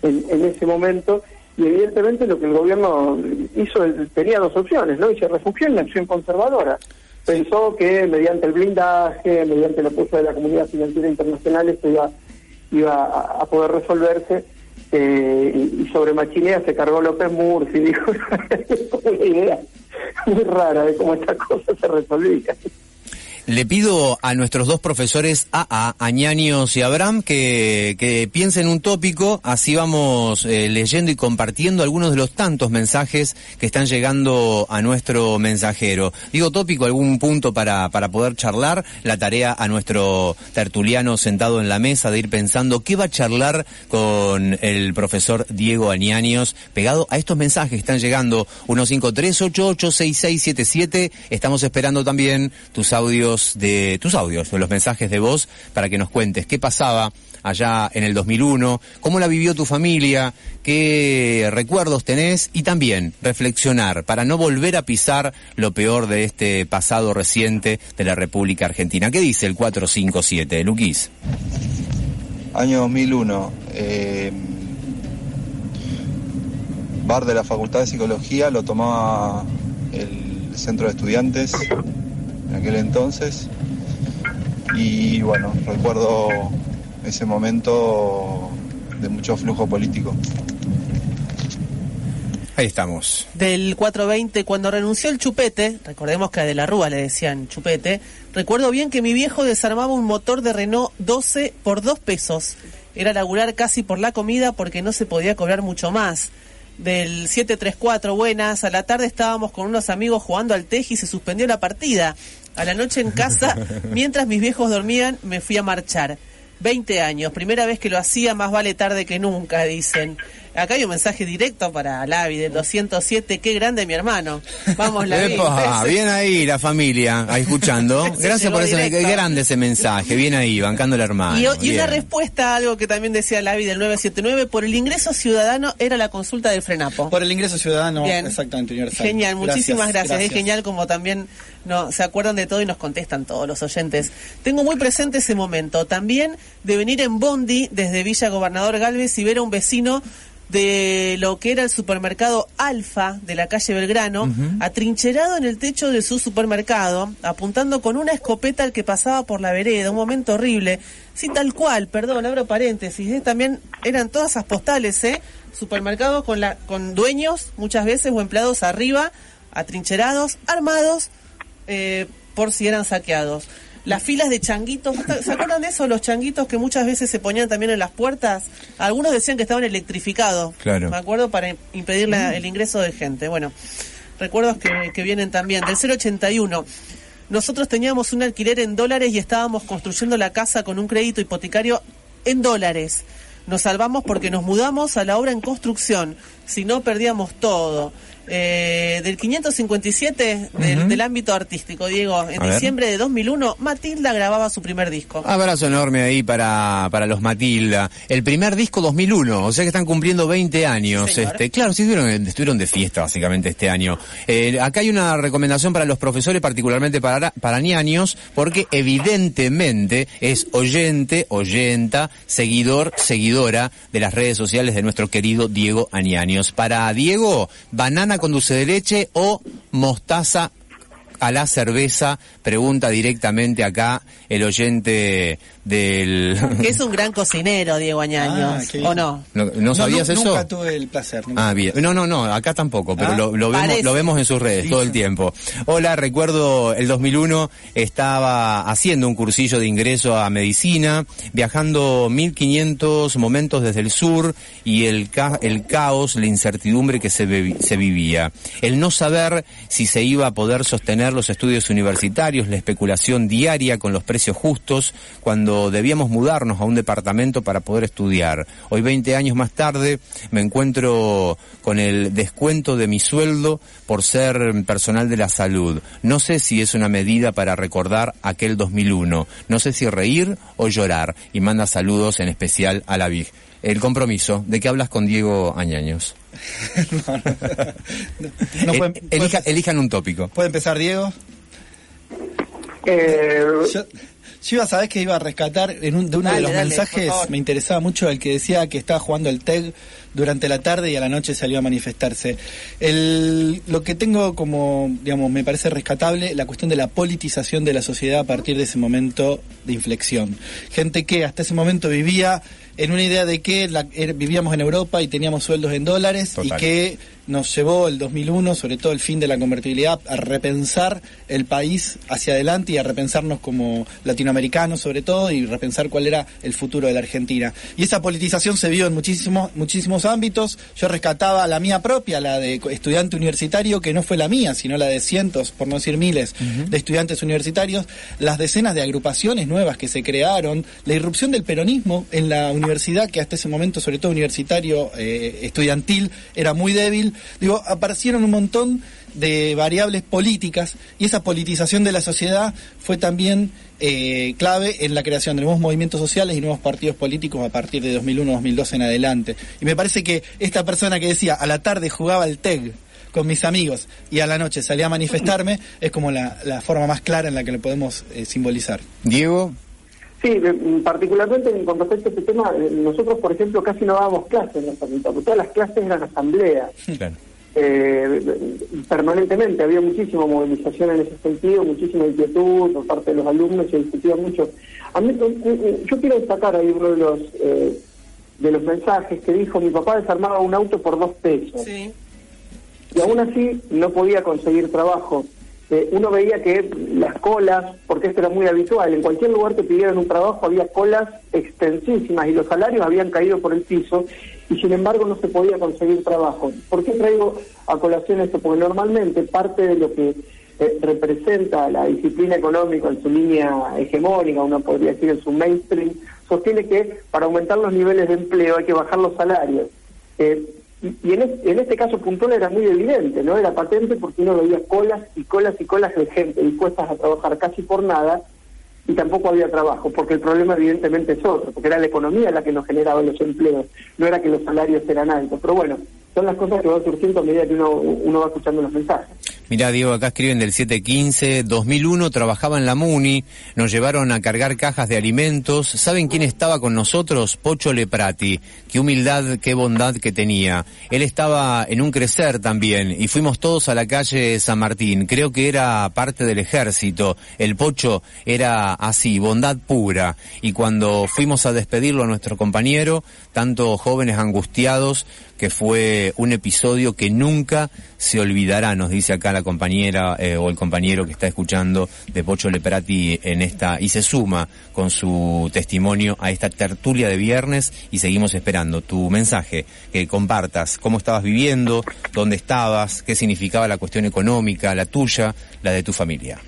en, en ese momento y evidentemente lo que el gobierno hizo tenía dos opciones, ¿no? Y se refugió en la acción conservadora. Pensó que mediante el blindaje, mediante el apoyo de la comunidad financiera internacional, esto iba, iba a, a poder resolverse. Eh, y, y sobre Machinea se cargó López Murphy, dijo, una idea muy rara de cómo esta cosa se resolvía. Le pido a nuestros dos profesores, AA, Añaños y Abraham, que, que piensen un tópico, así vamos eh, leyendo y compartiendo algunos de los tantos mensajes que están llegando a nuestro mensajero. Digo tópico, algún punto para, para poder charlar, la tarea a nuestro tertuliano sentado en la mesa de ir pensando qué va a charlar con el profesor Diego Añaños, pegado a estos mensajes que están llegando, 153886677, estamos esperando también tus audios de tus audios, de los mensajes de voz, para que nos cuentes qué pasaba allá en el 2001, cómo la vivió tu familia, qué recuerdos tenés y también reflexionar para no volver a pisar lo peor de este pasado reciente de la República Argentina. ¿Qué dice el 457, Luquís? Año 2001. Eh, bar de la Facultad de Psicología lo tomaba el centro de estudiantes en aquel entonces. Y bueno, recuerdo ese momento de mucho flujo político. Ahí estamos. Del 420, cuando renunció el chupete, recordemos que a De la Rúa le decían chupete, recuerdo bien que mi viejo desarmaba un motor de Renault 12 por dos pesos. Era laburar casi por la comida porque no se podía cobrar mucho más. Del 734, buenas, a la tarde estábamos con unos amigos jugando al teji y se suspendió la partida. A la noche en casa, mientras mis viejos dormían, me fui a marchar. 20 años, primera vez que lo hacía, más vale tarde que nunca, dicen. Acá hay un mensaje directo para Lavi del 207, qué grande mi hermano. Vamos, Lavi. Epa, bien ahí la familia, ahí escuchando. Gracias por ese, directo. qué grande ese mensaje, bien ahí, bancando el hermano. Y, y una respuesta a algo que también decía Lavi del 979, por el ingreso ciudadano era la consulta del Frenapo. Por el ingreso ciudadano, Bien. exactamente, universal. Genial, muchísimas gracias. gracias. Es genial como también no, se acuerdan de todo y nos contestan todos los oyentes. Tengo muy presente ese momento. También de venir en Bondi desde Villa Gobernador Galvez y ver a un vecino de lo que era el supermercado Alfa de la calle Belgrano, atrincherado en el techo de su supermercado, apuntando con una escopeta al que pasaba por la vereda, un momento horrible. Sí, tal cual, perdón, abro paréntesis, ¿eh? también eran todas esas postales, ¿eh? Supermercados con, la, con dueños, muchas veces, o empleados arriba, atrincherados, armados, eh, por si eran saqueados. Las filas de changuitos, ¿se acuerdan de eso? Los changuitos que muchas veces se ponían también en las puertas. Algunos decían que estaban electrificados. Claro. Me acuerdo para impedir la- el ingreso de gente. Bueno, recuerdos que, que vienen también. Del 081. Nosotros teníamos un alquiler en dólares y estábamos construyendo la casa con un crédito hipotecario en dólares. Nos salvamos porque nos mudamos a la obra en construcción. Si no, perdíamos todo. Eh, del 557 del, del ámbito artístico, Diego, en A ver. diciembre de 2001, Matilda grababa su primer disco. Abrazo enorme ahí para, para los Matilda. El primer disco 2001, o sea que están cumpliendo 20 años. Sí, este, claro, sí estuvieron, estuvieron de fiesta básicamente este año. Eh, acá hay una recomendación para los profesores, particularmente para, para ñaños, porque evidentemente es oyente, oyenta, seguidor, seguidora de las redes sociales de nuestro querido Diego Añaños. Para Diego, banana con dulce de leche o mostaza a la cerveza, pregunta directamente acá el oyente del... Que es un gran cocinero, Diego Añaños, Ah, bien. ¿o no? ¿No, no sabías eso? Nunca tuve el placer. nunca. Ah, bien. No, no, no, acá tampoco, pero Ah, lo, lo vemos, lo vemos en sus redes todo el tiempo. Hola, recuerdo el 2001, estaba haciendo un cursillo de ingreso a medicina, viajando 1500 momentos desde el sur y el, ca- el caos, la incertidumbre que se, se vivía. El no saber si se iba a poder sostener los estudios universitarios, la especulación diaria con los precios justos, cuando debíamos mudarnos a un departamento para poder estudiar. Hoy, 20 años más tarde, me encuentro con el descuento de mi sueldo por ser personal de la salud. No sé si es una medida para recordar aquel 2001. No sé si reír o llorar. Y manda saludos en especial a la VIG. el compromiso de que hablas con Diego Añaños. No, no. No, Eh, puede- elija- puede- elijan un tópico. ¿Puede empezar Diego? Eh, Yo, yo iba a saber que iba a rescatar en un, de uno de los dale, mensajes, me interesaba mucho el que decía que estaba jugando el TEG durante la tarde y a la noche salió a manifestarse. El, lo que tengo como, digamos, me parece rescatable, la cuestión de la politización de la sociedad a partir de ese momento de inflexión. Gente que hasta ese momento vivía en una idea de que la- er- vivíamos en Europa y teníamos sueldos en dólares Total. y que nos llevó el 2001, sobre todo el fin de la convertibilidad, a repensar el país hacia adelante y a repensarnos como latinoamericanos sobre todo y repensar cuál era el futuro de la Argentina. Y esa politización se vio en muchísimos, muchísimos ámbitos. Yo rescataba la mía propia, la de estudiante universitario, que no fue la mía, sino la de cientos, por no decir miles, de estudiantes universitarios, las decenas de agrupaciones nuevas que se crearon, la irrupción del peronismo en la universidad, que hasta ese momento, sobre todo universitario, eh, estudiantil, era muy débil. Digo, aparecieron un montón de variables políticas y esa politización de la sociedad fue también eh, clave en la creación de nuevos movimientos sociales y nuevos partidos políticos a partir de 2001-2002 en adelante. Y me parece que esta persona que decía, a la tarde jugaba al TEG con mis amigos y a la noche salía a manifestarme, es como la, forma más clara en la que lo podemos eh, simbolizar. Diego, Sí, particularmente en- con respecto a este tema, eh, nosotros, por ejemplo, casi no dábamos clases en la facultad, porque todas las clases eran asambleas. claro. Eh, permanentemente había muchísima movilización en ese sentido, muchísima inquietud por parte de los alumnos, se discutía mucho. A mí, yo quiero destacar ahí uno de los eh, de los mensajes que dijo mi papá desarmaba un auto por dos pesos Sí. y aún así no podía conseguir trabajo. Eh, uno veía que las colas, porque esto era muy habitual, en cualquier lugar que pidieran un trabajo había colas extensísimas y los salarios habían caído por el piso y sin embargo no se podía conseguir trabajo. ¿Por qué traigo a colación esto? Porque normalmente parte de lo que eh, representa la disciplina económica en su línea hegemónica, uno podría decir en su mainstream, sostiene que para aumentar los niveles de empleo hay que bajar los salarios. Eh, y y en, es- en este caso puntual era muy evidente, ¿no? Era patente porque uno veía colas y colas y colas de gente dispuestas a trabajar casi por nada y tampoco había trabajo, porque el problema evidentemente es otro, porque era la economía la que nos generaba los empleos, no era que los salarios eran altos. Pero bueno, son las cosas que van surgiendo a medida que uno, uno va escuchando los mensajes. Mirá, Diego, acá escriben del 715, 2001 trabajaba en la MUNI, nos llevaron a cargar cajas de alimentos. ¿Saben quién estaba con nosotros? Pocho Leprati. Qué humildad, qué bondad que tenía. Él estaba en un crecer también y fuimos todos a la calle San Martín. Creo que era parte del ejército. El Pocho era así, bondad pura. Y cuando fuimos a despedirlo a nuestro compañero, tanto jóvenes angustiados, que fue un episodio que nunca se olvidará, nos dice acá la compañera eh, o el compañero que está escuchando de Pocho Leprati en esta y se suma con su testimonio a esta tertulia de viernes y seguimos esperando tu mensaje, que compartas cómo estabas viviendo, dónde estabas, qué significaba la cuestión económica, la tuya, la de tu familia.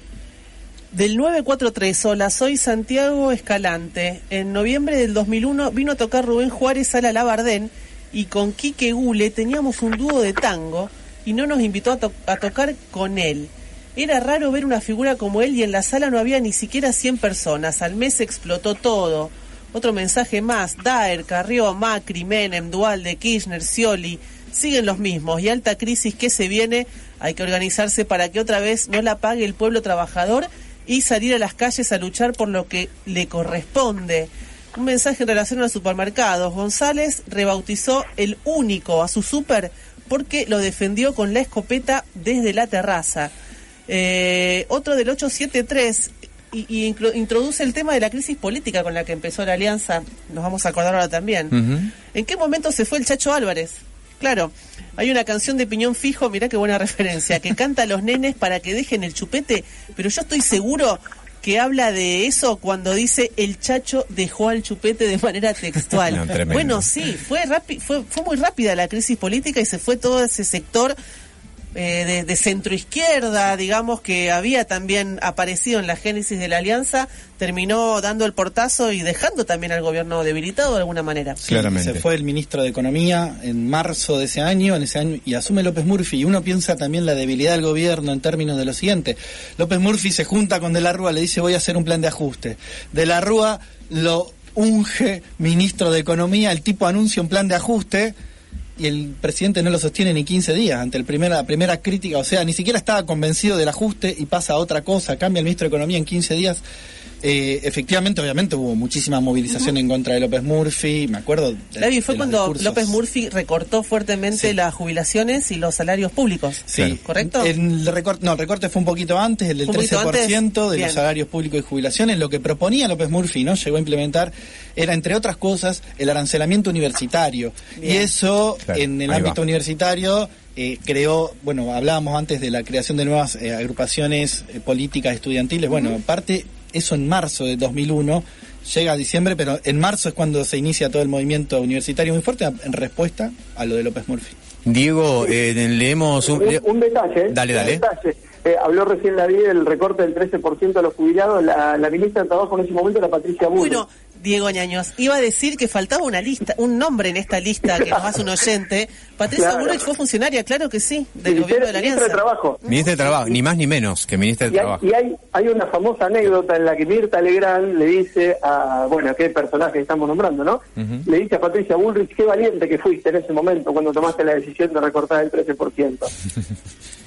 Del 943, hola, soy Santiago Escalante. En noviembre del 2001 vino a tocar Rubén Juárez a la Labardén y con Quique Gule teníamos un dúo de tango y no nos invitó a, to- a tocar con él. Era raro ver una figura como él y en la sala no había ni siquiera 100 personas. Al mes explotó todo. Otro mensaje más. Daer, Carrió, Macri, Menem, Dualde, Kirchner, Scioli. Siguen los mismos. Y alta crisis que se viene. Hay que organizarse para que otra vez no la pague el pueblo trabajador y salir a las calles a luchar por lo que le corresponde. Un mensaje en relación a los supermercados. González rebautizó el único a su super porque lo defendió con la escopeta desde la terraza. Eh, otro del 873 y, y inclu- introduce el tema de la crisis política con la que empezó la alianza. Nos vamos a acordar ahora también. ¿En qué momento se fue el Chacho Álvarez? Claro, hay una canción de Piñón Fijo, mirá qué buena referencia, que canta a los nenes para que dejen el chupete, pero yo estoy seguro que habla de eso cuando dice el Chacho dejó al chupete de manera textual. No, bueno, sí, fue, fue, fue muy rápida la crisis política y se fue todo ese sector eh, de, de centroizquierda, digamos, que había también aparecido en la génesis de la alianza, terminó dando el portazo y dejando también al gobierno debilitado de alguna manera. Sí, Claramente. Se fue el ministro de Economía en marzo de ese año, en ese año, y asume López Murphy. Y uno piensa también la debilidad del gobierno en términos de lo siguiente. López Murphy se junta con De la Rúa, le dice voy a hacer un plan de ajuste. De la Rúa lo unge ministro de Economía, el tipo anuncia un plan de ajuste y el presidente no lo sostiene ni 15 días ante el primera, la primera crítica, o sea, ni siquiera estaba convencido del ajuste y pasa a otra cosa, cambia el ministro de Economía en 15 días. Eh, efectivamente, obviamente hubo muchísima movilización en contra de López Murphy, me acuerdo. de- David, fue cuando discursos. López Murphy recortó fuertemente Sí. las jubilaciones y los salarios públicos. Sí, ¿Correcto? El recorte, no, el recorte fue un poquito antes, el del ¿Un poquito 13% antes? de Bien. los salarios públicos y jubilaciones. Lo que proponía López Murphy, ¿no? Llegó a implementar, era entre otras cosas el arancelamiento universitario. Bien. Y eso, Claro, en el ahí ámbito va. universitario, eh, creó, bueno, hablábamos antes de la creación de nuevas eh, agrupaciones eh, políticas estudiantiles. Bueno, aparte, eso en marzo de 2001. Llega a diciembre, pero en marzo es cuando se inicia todo el movimiento universitario muy fuerte en respuesta a lo de López Murphy. Diego, eh, leemos un... Un, le- un detalle. Dale, un dale. detalle. Eh, habló recién la del recorte del 13% de los jubilados. La, la ministra de Trabajo en ese momento era Patricia Bullrich. Bueno, Diego Ñaños, iba a decir que faltaba una lista, un nombre en esta lista que nos hace un oyente. Patricia Claro. Bullrich fue funcionaria, claro que sí, del Ministra- gobierno de la ministra Alianza. de Trabajo. Ministra de Trabajo, ni más ni menos que ministra de Y hay, Trabajo. y hay, hay una famosa anécdota en la que Mirta Legrand le dice a, bueno, a qué personaje estamos nombrando, ¿no? Le dice a Patricia Bullrich, qué valiente que fuiste en ese momento cuando tomaste la decisión de recortar el 13%.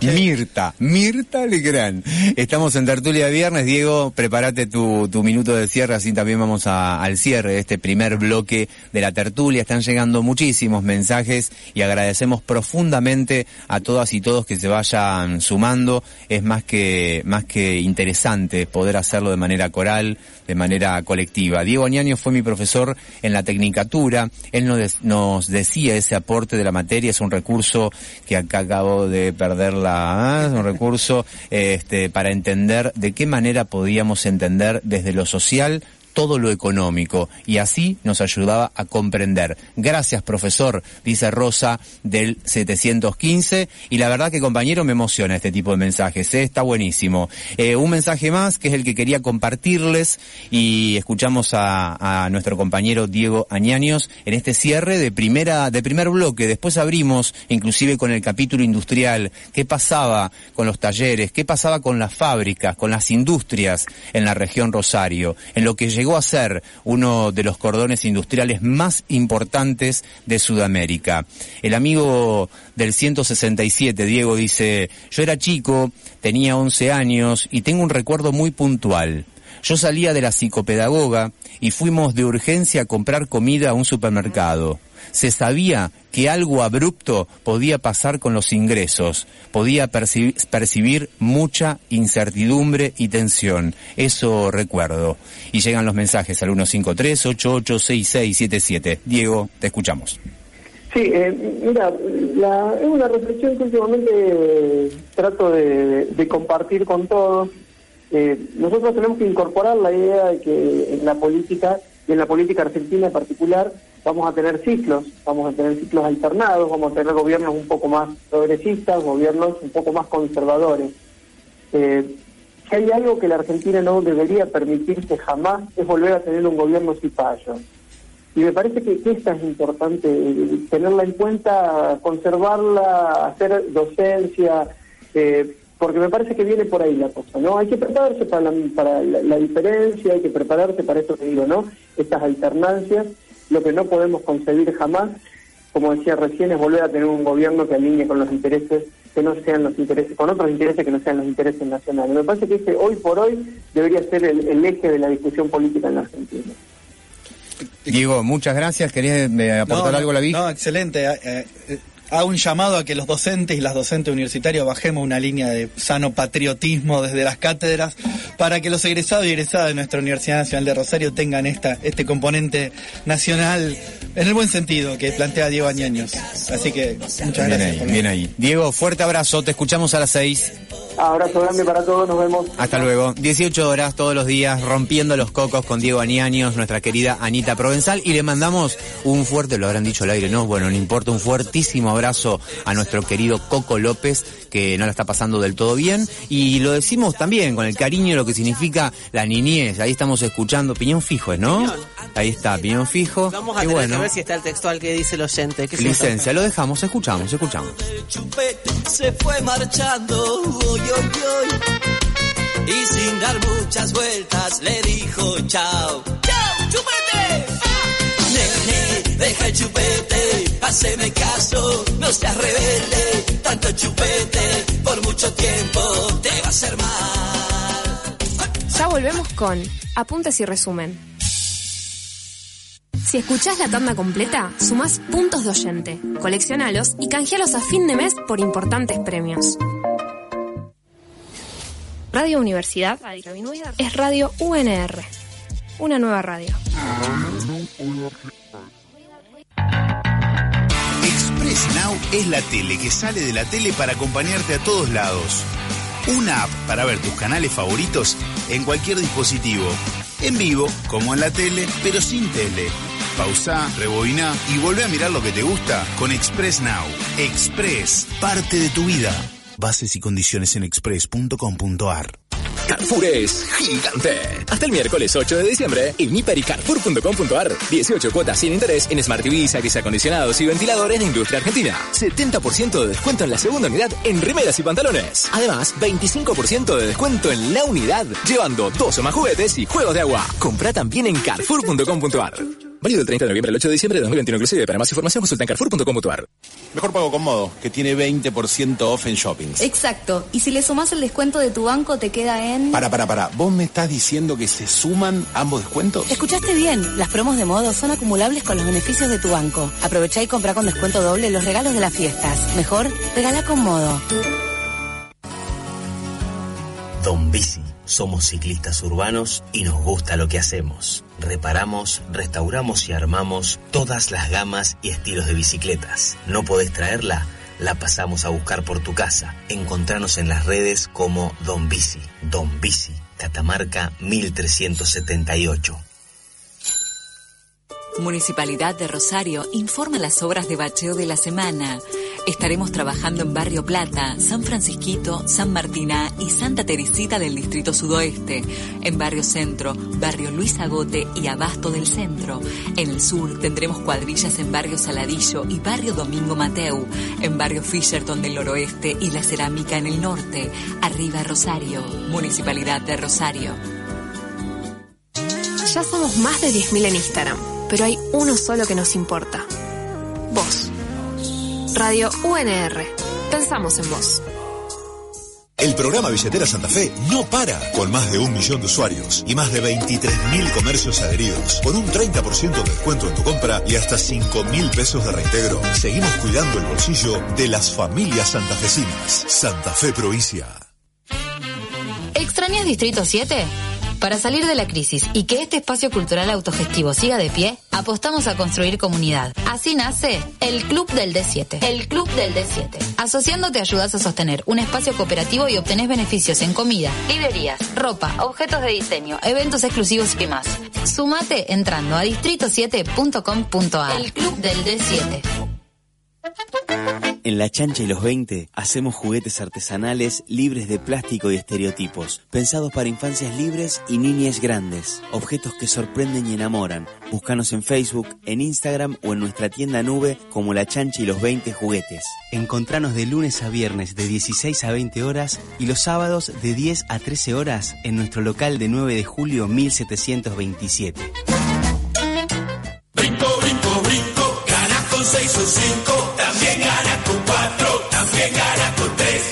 Mirta, Mirta Legrand. Estamos en tertulia de viernes. Diego, prepárate tu, minuto de cierre, así también vamos al cierre de este primer bloque de la tertulia. Están llegando muchísimos mensajes y agradecemos profundamente a todas y todos que se vayan sumando. Es más que, más que interesante poder hacerlo de manera coral, de manera colectiva. Diego Añaño fue mi profesor en la tecnicatura. Él nos decía ese aporte de la materia es un recurso que acá acabo de perder la, ¿ah? un recurso este, para entender de qué manera podíamos entender desde lo social todo lo económico y así nos ayudaba a comprender. Gracias, profesor, dice Rosa del 715 y la verdad que compañero me emociona este tipo de mensajes, ¿eh? está buenísimo. Eh, un mensaje más que es el que quería compartirles y escuchamos a, nuestro compañero Diego Añaños en este cierre de primera de primer bloque. Después abrimos inclusive con el capítulo industrial, qué pasaba con los talleres, qué pasaba con las fábricas, con las industrias en la región Rosario, en lo que llegó a ser uno de los cordones industriales más importantes de Sudamérica. El amigo del 167, Diego, dice, yo era chico, tenía 11 años y tengo un recuerdo muy puntual. Yo salía de la psicopedagoga y fuimos de urgencia a comprar comida a un supermercado. Se sabía que algo abrupto podía pasar con los ingresos, podía perci- percibir mucha incertidumbre y tensión. Eso recuerdo. Y llegan los mensajes al 153-886677. Diego, te escuchamos. Sí, eh, mira, la- es una reflexión que últimamente eh, trato de, de compartir con todos. Eh, nosotros tenemos que incorporar la idea de que en la política, en la política argentina en particular, vamos a tener ciclos, vamos a tener ciclos alternados, vamos a tener gobiernos un poco más progresistas, gobiernos un poco más conservadores. Eh, si hay algo que la Argentina no debería permitirse jamás es volver a tener un gobierno cipayo. Y me parece que, que esta es importante, eh, tenerla en cuenta, conservarla, hacer docencia, eh, porque me parece que viene por ahí la cosa, ¿no? Hay que prepararse para, la, para la, la diferencia, hay que prepararse para esto que digo, ¿no? Estas alternancias, lo que no podemos concebir jamás, como decía recién, es volver a tener un gobierno que alinee con los intereses que no sean los intereses, con otros intereses que no sean los intereses nacionales. Me parece que ese hoy por hoy debería ser el, el eje de la discusión política en la Argentina. Diego, muchas gracias. ¿Querías eh, aportar No, algo a la vida? No, excelente. Eh, eh, hago un llamado a que los docentes y las docentes universitarias bajemos una línea de sano patriotismo desde las cátedras para que los egresados y egresadas de nuestra Universidad Nacional de Rosario tengan esta este componente nacional en el buen sentido que plantea Diego Añaños. Así que muchas Bien gracias. ahí, por- bien ahí. Diego, fuerte abrazo. Te escuchamos a las 6. Abrazo grande para todos, nos vemos. Hasta luego. 18 horas todos los días rompiendo los cocos con Diego Aniaños, nuestra querida Anita Provenzal. Y le mandamos un fuerte, lo habrán dicho al aire, ¿no? Bueno, no importa, un fuertísimo abrazo a nuestro querido Coco López, que no la está pasando del todo bien. Y lo decimos también con el cariño, lo que significa la niñez. Ahí estamos escuchando Piñón Fijo, ¿no? Piñón. Ahí está, Piñón Fijo. Vamos a y tener bueno, que ver si está el textual que dice el oyente. es licencia, lo dejamos, escuchamos, escuchamos. chupete se fue marchando. Y sin dar muchas vueltas le dijo chao. ¡Chao, chupete! Nene, deja el chupete, haceme caso, no seas rebelde. Tanto chupete, por mucho tiempo te va a hacer mal. Ya volvemos con Apuntes y Resumen. Si escuchás la tanda completa, sumás puntos de oyente, coleccionalos y canjealos a fin de mes por importantes premios. Radio Universidad es Radio UNR, una nueva radio. Express Now es la tele que sale de la tele para acompañarte a todos lados. Una app para ver tus canales favoritos en cualquier dispositivo. En vivo, como en la tele, pero sin tele. Pausa, rebobina y volvé a mirar lo que te gusta con Express Now. Express, parte de tu vida. Bases y condiciones en express.com.ar. Carrefour es gigante. Hasta el miércoles 8 de diciembre en hipericarrefour.com.ar. 18 cuotas sin interés en Smart TVs, aires acondicionados y ventiladores de industria argentina. 70% de descuento en la segunda unidad en rimeras y pantalones. Además, 25% de descuento en la unidad, llevando dos o más juguetes y juegos de agua. Compra también en carrefour.com.ar. Válido del 30 de noviembre al 8 de diciembre de 2021 inclusive. Para más información consulta en carrefour.com.ar. Mejor pago con Modo, que tiene 20% off en shoppings. Exacto. Y si le sumas el descuento de tu banco, te queda en... Para, para, para. ¿Vos me estás diciendo que se suman ambos descuentos? Escuchaste bien. Las promos de Modo son acumulables con los beneficios de tu banco. Aprovecha y compra con descuento doble los regalos de las fiestas. Mejor, regala con Modo. Don Bici. Somos ciclistas urbanos y nos gusta lo que hacemos. Reparamos, restauramos y armamos todas las gamas y estilos de bicicletas. ¿No podés traerla? La pasamos a buscar por tu casa. Encontranos en las redes como Don Bici. Don Bici, Catamarca 1378. Municipalidad de Rosario informa las obras de bacheo de la semana. Estaremos trabajando en Barrio Plata, San Francisquito, San Martina y Santa Teresita del Distrito Sudoeste, en Barrio Centro, Barrio Luis Agote y Abasto del Centro. En el sur tendremos cuadrillas en Barrio Saladillo y Barrio Domingo Mateu, en Barrio Fisherton del Noroeste y La Cerámica en el norte. Arriba Rosario, Municipalidad de Rosario. Ya somos más de 10.000 en Instagram, pero hay uno solo que nos importa. Vos. Radio UNR. Pensamos en vos. El programa Billetera Santa Fe no para, con más de un millón de usuarios y más de 23.000 comercios adheridos, con un 30% de descuento en tu compra y hasta 5.000 pesos de reintegro. Seguimos cuidando el bolsillo de las familias santafesinas. Santa Fe Provincia. ¿Extrañas Distrito 7? Para salir de la crisis y que este espacio cultural autogestivo siga de pie, apostamos a construir comunidad. Así nace el Club del D7. El Club del D7. Asociándote ayudas a sostener un espacio cooperativo y obtenés beneficios en comida, librerías, ropa, objetos de diseño, eventos exclusivos y más. Sumate entrando a distrito7.com.ar. El Club del D7. En La Chancha y los 20 hacemos juguetes artesanales libres de plástico y estereotipos, pensados para infancias libres y niñas grandes, objetos que sorprenden y enamoran. Búscanos en Facebook, en Instagram o en nuestra tienda nube como La Chancha y los 20 juguetes. Encontranos de lunes a viernes de 16 a 20 horas y los sábados de 10 a 13 horas en nuestro local de 9 de julio 1727. Brinco, brinco, brinco, gana con 6 o 5, gana con 3.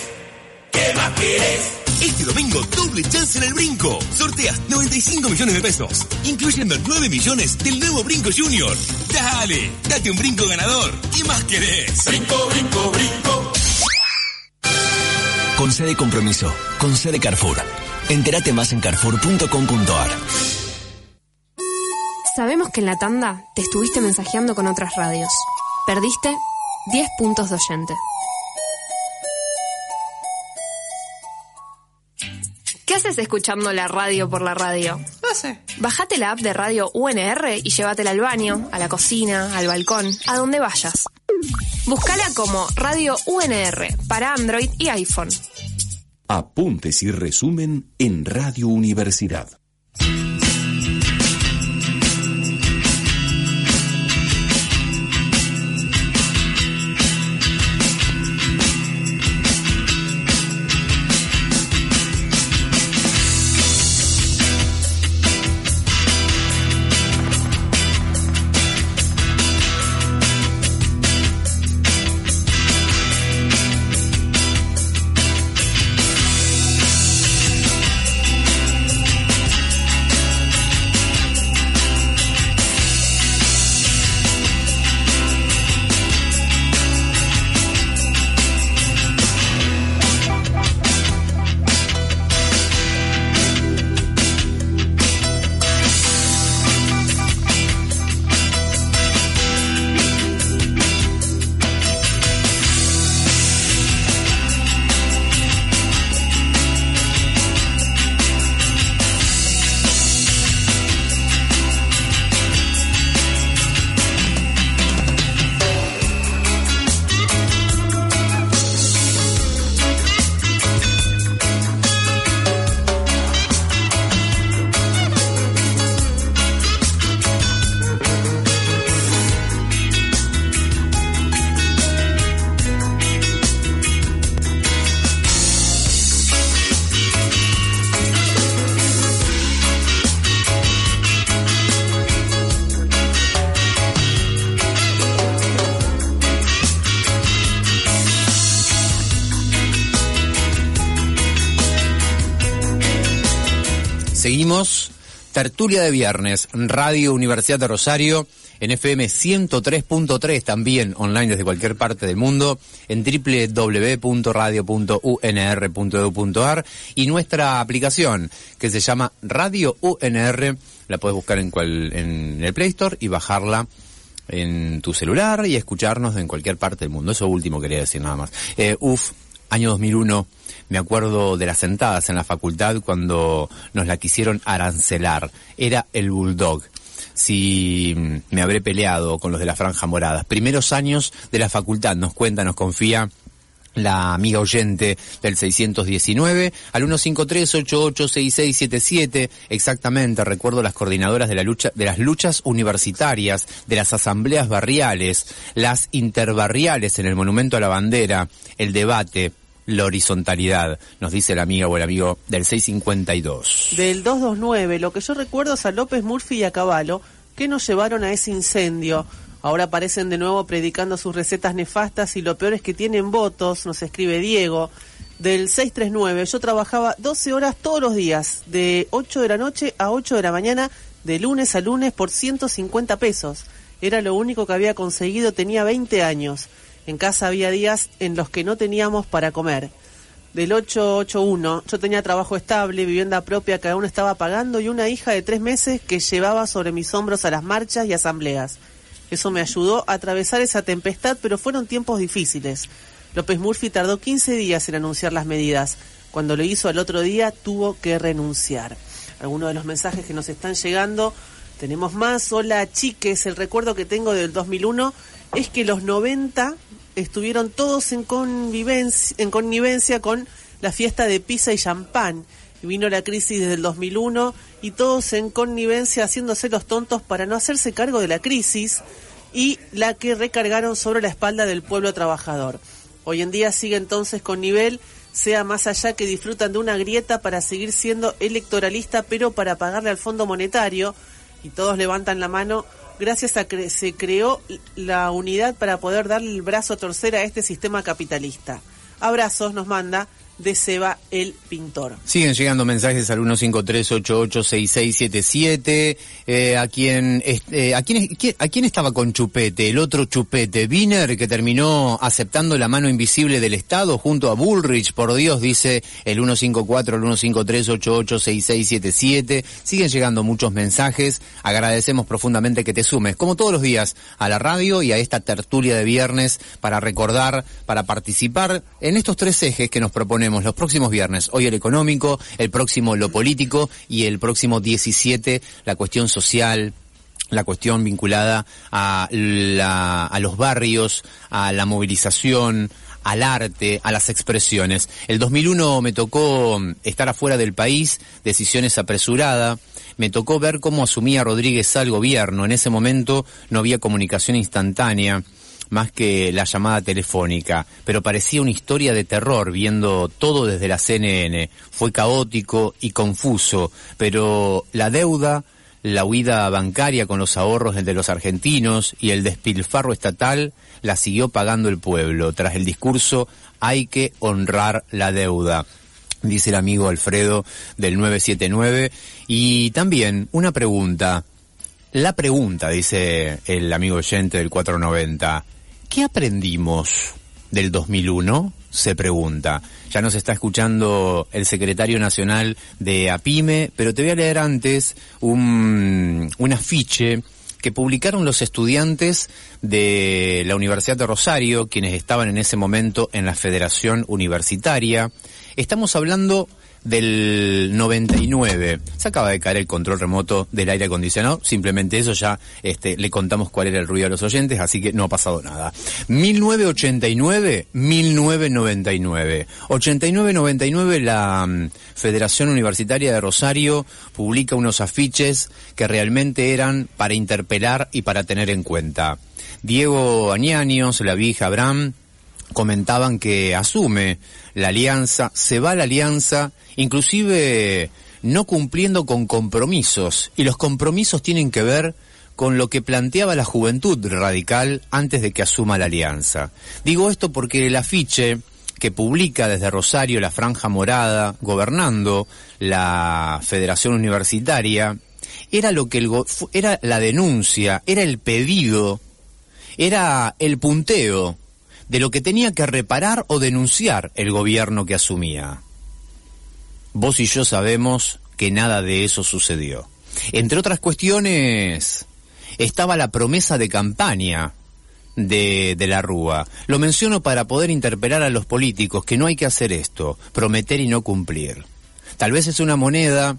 ¿Qué más quieres? Este domingo, doble chance en el brinco. Sorteas 95 millones de pesos, incluyendo 9 millones del nuevo Brinco Junior. Dale, date un brinco ganador. ¿Qué más querés? Brinco, brinco, brinco. Con sede compromiso, con sede Carrefour. Entérate más en carrefour.com.ar. Sabemos que en la tanda te estuviste mensajeando con otras radios. Perdiste 10 puntos de oyente. ¿Qué haces escuchando la radio por la radio? No sé. Bajate la app de radio UNR y llévatela al baño, a la cocina, al balcón, a donde vayas. Búscala como Radio UNR para Android y iPhone. Apuntes y resumen en Radio Universidad. Tertulia de viernes, Radio Universidad de Rosario, en FM 103.3, también online desde cualquier parte del mundo, en www.radio.unr.edu.ar y nuestra aplicación que se llama Radio UNR, la puedes buscar en, en el Play Store y bajarla en tu celular y escucharnos en cualquier parte del mundo. Eso último quería decir nada más. Eh, uf, año 2001 me acuerdo de las sentadas en la facultad cuando nos la quisieron arancelar. Era el Bulldog. Si me habré peleado con los de la Franja Morada. Primeros años de la facultad, nos cuenta, nos confía la amiga oyente del 619 al 153-886677 exactamente recuerdo las coordinadoras de la lucha de las luchas universitarias de las asambleas barriales las interbarriales en el monumento a la bandera el debate la horizontalidad, nos dice la amiga o el amigo del 652. Del 229, lo que yo recuerdo es a López Murphy y a Caballo, que nos llevaron a ese incendio. Ahora aparecen de nuevo predicando sus recetas nefastas y lo peor es que tienen votos, nos escribe Diego. Del 639, yo trabajaba 12 horas todos los días, de 8 de la noche a 8 de la mañana, de lunes a lunes por 150 pesos. Era lo único que había conseguido, tenía 20 años. En casa había días en los que no teníamos para comer. Del 881, yo tenía trabajo estable, vivienda propia que aún estaba pagando y una hija de tres meses que llevaba sobre mis hombros a las marchas y asambleas. Eso me ayudó a atravesar esa tempestad, pero fueron tiempos difíciles. López Murphy tardó 15 días en anunciar las medidas. Cuando lo hizo al otro día, tuvo que renunciar. Algunos de los mensajes que nos están llegando, tenemos más. Hola, chiques, el recuerdo que tengo del 2001 es que los 90 estuvieron todos en convivencia, en connivencia con la fiesta de pizza y champán. Vino la crisis desde el 2001 y todos en connivencia haciéndose los tontos para no hacerse cargo de la crisis y la que recargaron sobre la espalda del pueblo trabajador. Hoy en día sigue entonces con nivel, sea más allá que disfrutan de una grieta para seguir siendo electoralista, pero para pagarle al Fondo Monetario, y todos levantan la mano gracias a que se creó la unidad para poder darle el brazo a torcer a este sistema capitalista. Abrazos nos manda de Seba el Pintor. Siguen llegando mensajes al 153886677. Eh, a quién eh, a quién a quién estaba con Chupete, el otro Chupete, Wiener que terminó aceptando la mano invisible del Estado junto a Bullrich, por Dios, dice el 154 el 153886677. Siguen llegando muchos mensajes. Agradecemos profundamente que te sumes, como todos los días, a la radio y a esta tertulia de viernes para recordar, para participar en estos tres ejes que nos proponemos los próximos viernes. Hoy el económico, el próximo lo político y el próximo 17 la cuestión social, la cuestión vinculada a, la, a los barrios, a la movilización, al arte, a las expresiones. El 2001 me tocó estar afuera del país, decisiones apresuradas. Me tocó ver cómo asumía Rodríguez al gobierno. En ese momento no había comunicación instantánea más que la llamada telefónica, pero parecía una historia de terror viendo todo desde la CNN. Fue caótico y confuso, pero la deuda, la huida bancaria con los ahorros de los argentinos y el despilfarro estatal la siguió pagando el pueblo. Tras el discurso, hay que honrar la deuda dice el amigo Alfredo del 979. Y también una pregunta. La pregunta, dice el amigo oyente del 490. ¿Qué aprendimos del 2001? Se pregunta. Ya nos está escuchando el secretario nacional de APIME, pero te voy a leer antes un, un afiche que publicaron los estudiantes de la Universidad de Rosario, quienes estaban en ese momento en la Federación Universitaria. Estamos hablando del 99. Se acaba de caer el control remoto del aire acondicionado, simplemente eso ya este, le contamos cuál era el ruido a los oyentes, así que no ha pasado nada. 1989, 1999. 89-99 la mm, Federación Universitaria de Rosario publica unos afiches que realmente eran para interpelar y para tener en cuenta. Diego Añaños, la vieja Abraham, comentaban que asume la alianza, se va la alianza, inclusive no cumpliendo con compromisos, y los compromisos tienen que ver con lo que planteaba la juventud radical antes de que asuma la alianza. Digo esto porque el afiche que publica desde Rosario la Franja Morada, gobernando la Federación Universitaria, era lo que el era la denuncia, era el pedido, era el punteo de lo que tenía que reparar o denunciar el gobierno que asumía. Vos y yo sabemos que nada de eso sucedió. Entre otras cuestiones, estaba la promesa de campaña de, de la Rúa. Lo menciono para poder interpelar a los políticos que no hay que hacer esto, prometer y no cumplir. Tal vez es una moneda,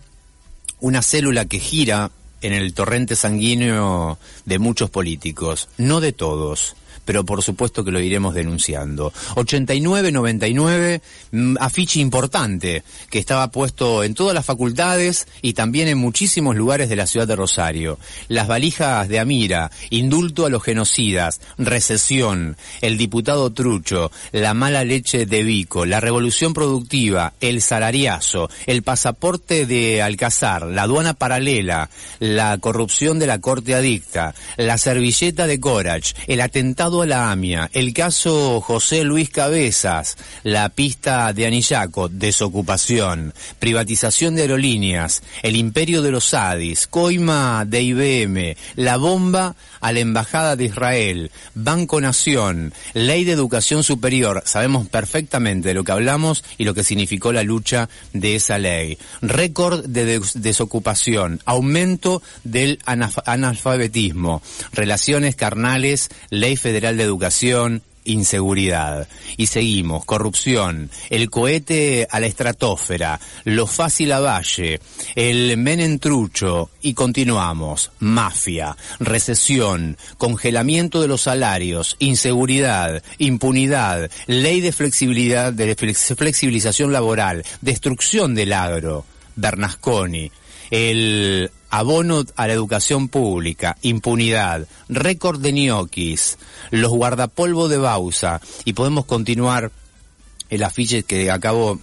una célula que gira en el torrente sanguíneo de muchos políticos, no de todos. Pero por supuesto que lo iremos denunciando. 89-99, mm, afiche importante que estaba puesto en todas las facultades y también en muchísimos lugares de la ciudad de Rosario. Las valijas de Amira, indulto a los genocidas, recesión, el diputado Trucho, la mala leche de Vico, la revolución productiva, el salariazo, el pasaporte de Alcazar, la aduana paralela, la corrupción de la corte adicta, la servilleta de Corach, el atentado a la AMIA, el caso José Luis Cabezas, la pista de Anillaco, desocupación, privatización de aerolíneas, el imperio de los Adis, coima de IBM, la bomba a la Embajada de Israel, Banco Nación, Ley de Educación Superior, sabemos perfectamente de lo que hablamos y lo que significó la lucha de esa ley. Récord de des- desocupación, aumento del analfabetismo, relaciones carnales, Ley Federal de Educación, inseguridad. Y seguimos, corrupción, el cohete a la estratosfera, lo fácil a valle, el menentrucho y continuamos, mafia, recesión, congelamiento de los salarios, inseguridad, impunidad, ley de flexibilidad, de flex- flexibilización laboral, destrucción del agro, Bernasconi, el abono a la educación pública, impunidad, récord de ñoquis, los guardapolvo de Bausa, y podemos continuar el afiche que acabo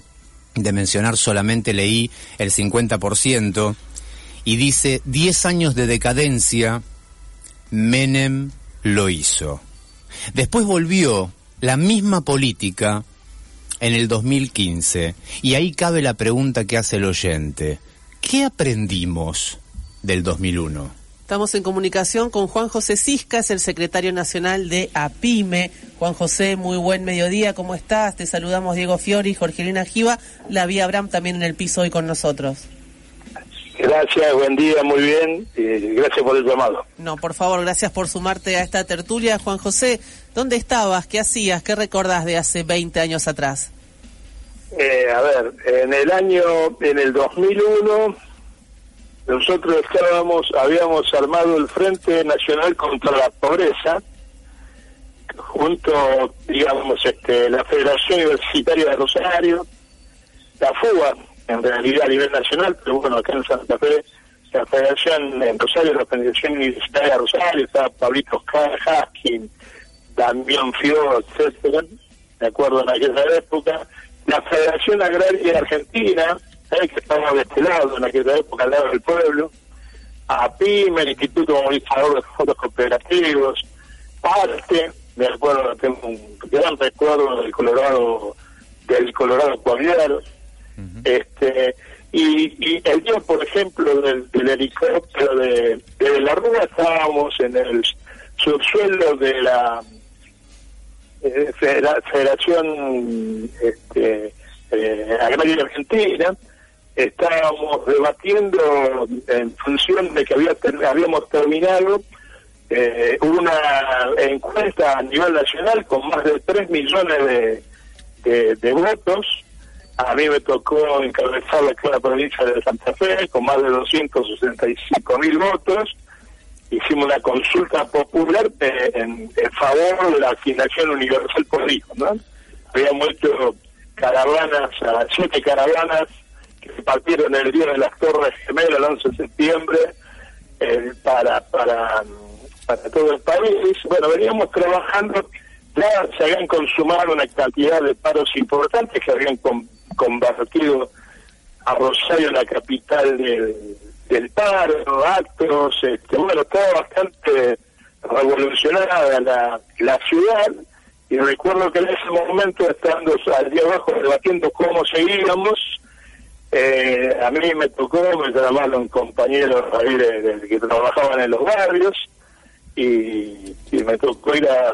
de mencionar, solamente leí el 50%, y dice 10 años de decadencia, Menem lo hizo. Después volvió la misma política en el 2015, y ahí cabe la pregunta que hace el oyente. ¿Qué aprendimos del 2001? Estamos en comunicación con Juan José Cisca, es el secretario nacional de APIME. Juan José, muy buen mediodía, ¿cómo estás? Te saludamos Diego Fiori, Jorgelina Giva, la vía Abraham también en el piso hoy con nosotros. Gracias, buen día, muy bien. y gracias por el llamado. No, por favor, gracias por sumarte a esta tertulia. Juan José, ¿dónde estabas? ¿Qué hacías? ¿Qué recordás de hace 20 años atrás? Eh, a ver, en el año, en el 2001, nosotros estábamos, habíamos armado el Frente Nacional contra la Pobreza, junto, digamos, este, la Federación Universitaria de Rosario, la FUA, en realidad a nivel nacional, pero bueno, acá en Santa Fe, la Federación en Rosario, la Federación Universitaria de Rosario, estaba Pablito Haskin, Damián Fio, etcétera, de acuerdo en aquella época, la Federación Agraria Argentina, eh, que estaba de este lado en aquella época, al lado del pueblo, APIME, el Instituto Movilizador de Fondos Cooperativos, PARTE, me acuerdo, tengo un gran recuerdo del Colorado, del Colorado Cuaviar, este, y, y el día, por ejemplo, del, del helicóptero de, de la Rúa, estábamos en el subsuelo de la eh, Federa- Federación este, eh, Agraria Argentina, estábamos debatiendo en función de que había habíamos terminado eh, una encuesta a nivel nacional con más de 3 millones de, votos. A mí me tocó encabezar la la provincia de Santa Fe con más de 265 mil votos. Hicimos una consulta popular eh, en, favor de la asignación universal por hijo. ¿no? Habíamos hecho caravanas, siete caravanas partieron el día de las Torres Gemelas, el 11 de septiembre, eh, para, para, para todo el país. Bueno, veníamos trabajando, ya se habían consumado una cantidad de paros importantes que habían con- convertido a Rosario la capital del, del paro, actos, este, bueno, estaba bastante revolucionada la, la ciudad y recuerdo que en ese momento, estando allí abajo debatiendo cómo seguíamos, eh, a mí me tocó, me llamaron compañeros ahí de, que trabajaban en los barrios y, me tocó ir a,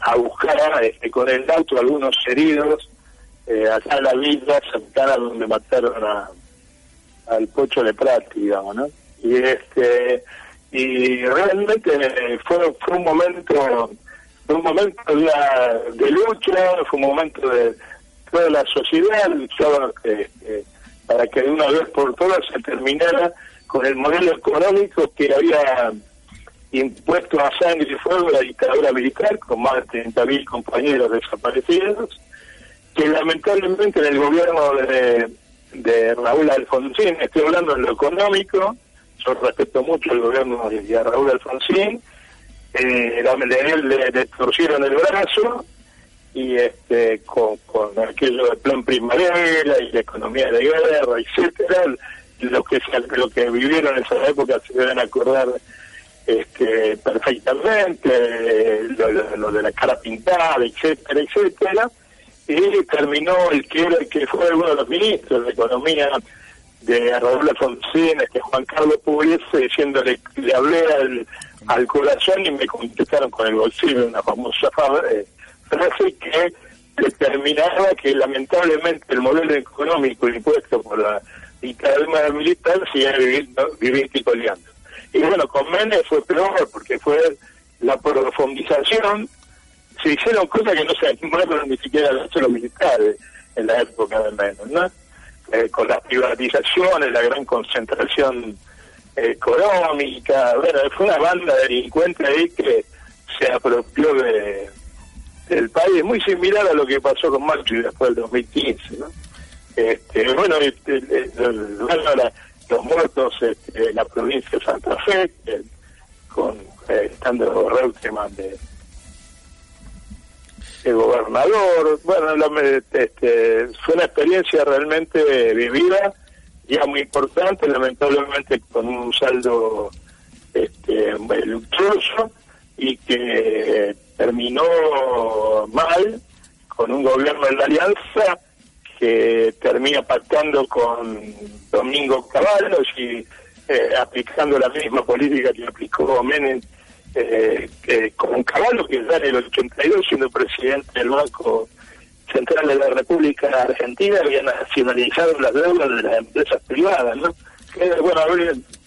a, buscar este, con el auto algunos heridos eh, acá en la villa cercana donde mataron a, al Pocho de Prati, digamos, ¿no? Y este y realmente fue, fue un momento fue un momento de, de lucha, fue un momento de toda la sociedad luchaba eh, eh, para que de una vez por todas se terminara con el modelo económico que había impuesto a sangre y fuego la dictadura militar, con más de 30.000 compañeros desaparecidos, que lamentablemente en el gobierno de, de Raúl Alfonsín, estoy hablando en lo económico, yo respeto mucho el gobierno de, Raúl Alfonsín, eh, le, le, le torcieron el brazo y este con, con aquello del plan primavera y la economía de guerra, etcétera, lo que lo que vivieron en esa época se deben acordar este, perfectamente, lo, de la cara pintada, etcétera, etcétera, y terminó el que era el que fue uno de los ministros de Economía de Raúl Alfonsín, este Juan Carlos Pugliese, diciéndole, le hablé al, al corazón y me contestaron con el bolsillo, una famosa fa- eh, frase que determinaba que lamentablemente el modelo económico impuesto por la dictadura militar sigue viviendo, viviendo y coleando. Y bueno, con Menem fue peor porque fue la profundización, se hicieron cosas que no se animaron ni siquiera a los militares en la época de Menem, ¿no? Eh, con las privatizaciones, la gran concentración económica, bueno, fue una banda de delincuentes ahí que se apropió de, del país, muy similar a lo que pasó con Macri después del 2015, ¿no? Este, bueno, el- la- los muertos este, en la provincia de Santa Fe, con eh, estando Reutemann de, gobernador, bueno, la- este, fue una experiencia realmente vivida, ya muy importante, lamentablemente con un saldo este, luctuoso y que terminó mal con un gobierno de la alianza que termina pactando con Domingo Caballos y eh, aplicando la misma política que aplicó Menem eh, que con Caballo, que ya en el 82, siendo presidente del Banco Central de la República Argentina, había nacionalizado las deudas de las empresas privadas, ¿no? Bueno,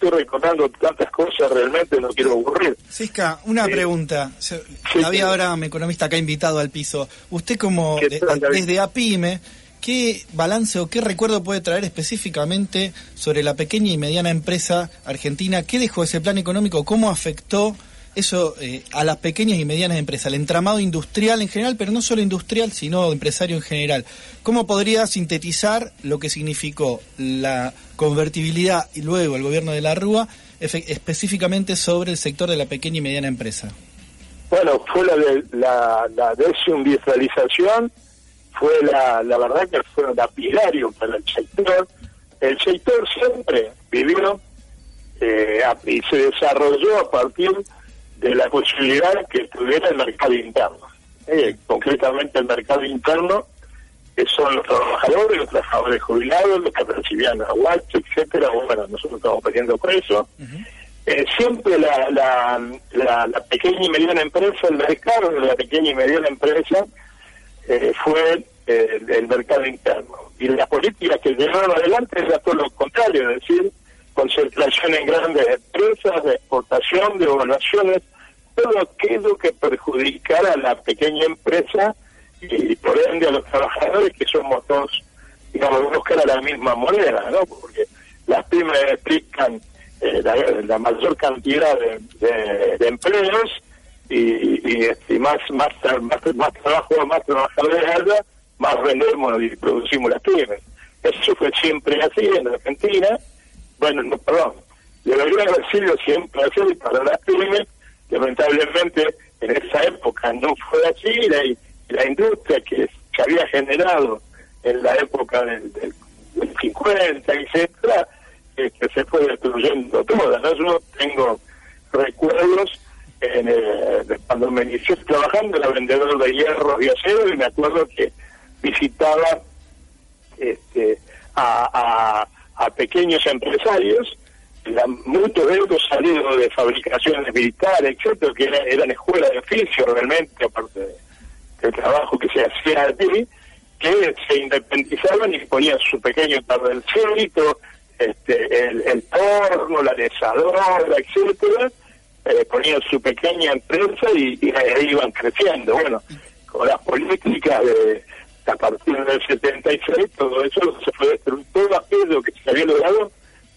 estoy recordando tantas cosas, realmente no quiero aburrir. Cisca, una pregunta. Se- Había ahora un economista acá invitado al piso. Usted como de- desde APIME, ¿qué balance o qué recuerdo puede traer específicamente sobre la pequeña y mediana empresa argentina? ¿Qué dejó ese plan económico? ¿Cómo afectó eso eh, a las pequeñas y medianas empresas? El entramado industrial en general, pero no solo industrial, sino empresario en general. ¿Cómo podría sintetizar lo que significó la convertibilidad y luego el gobierno de la Rúa específicamente sobre el sector de la pequeña y mediana empresa? Bueno, fue la, de, la, la desindustrialización, fue la, la verdad que fue lapidario para el sector. El sector siempre vivió eh, y se desarrolló a partir la posibilidad que tuviera el mercado interno. Eh, concretamente el mercado interno, que son los trabajadores, los trabajadores jubilados, los que recibían aguacho, etcétera. Bueno, nosotros estamos peleando por eso. Eh, siempre la, la, la, la pequeña y mediana empresa, el mercado de la pequeña y mediana empresa eh, fue eh, el, el mercado interno. Y las políticas que llevaron adelante era todo lo contrario, es decir, concentración en grandes empresas, de exportación, de evaluaciones, todo aquello que perjudicara a la pequeña empresa y por ende a los trabajadores que somos todos, digamos, buscar a la misma moneda, ¿no? Porque las pymes explican eh, la, la mayor cantidad de, empleos y, y, este, más, más, más, trabajo, más trabajadores haya, más vendemos y producimos las pymes. Eso fue siempre así en Argentina. Bueno, no, perdón, debería haber sido siempre así para las pymes. Lamentablemente en esa época no fue así. La, industria que se había generado en la época del, del, del 50, etcétera, que se fue destruyendo toda. ¿no? Yo tengo recuerdos en, eh, cuando me inicié trabajando era vendedor de hierro y acero y me acuerdo que visitaba este, a, a, a pequeños empresarios, la- muchos de ellos salidos de fabricaciones militares, etcétera, que era- eran escuelas de oficio realmente, aparte de- del trabajo que se hacía allí, que se independizaban y ponían su pequeño tardelcito, este, el, el torno, la desadora, etcétera, eh, ponían su pequeña empresa y, y iban creciendo. Bueno, con las políticas de a partir del 76, todo eso se fue destruyendo, todo aquello que se había logrado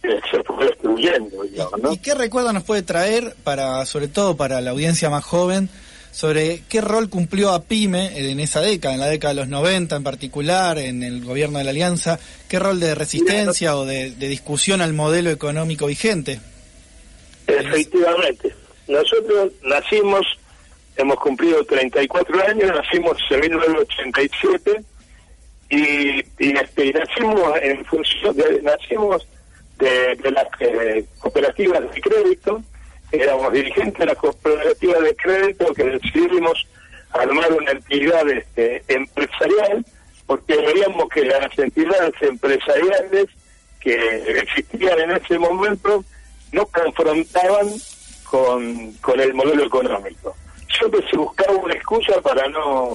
eh, se fue destruyendo, digamos, ¿no? ¿Y qué recuerdo nos puede traer, para sobre todo para la audiencia más joven, sobre qué rol cumplió APIME en esa década, en la década de los 90 en particular, en el gobierno de la Alianza? ¿Qué rol de resistencia o de, de discusión al modelo económico vigente? Efectivamente. Nosotros nacimos, hemos cumplido 34 años, nacimos en 1987 y, y, este, nacimos en función de, nacimos de, las eh, cooperativas de crédito, éramos dirigentes de las cooperativas de crédito que decidimos armar una entidad este, empresarial porque veíamos que las entidades empresariales que existían en ese momento no confrontaban con, con el modelo económico. Siempre se buscaba una excusa para no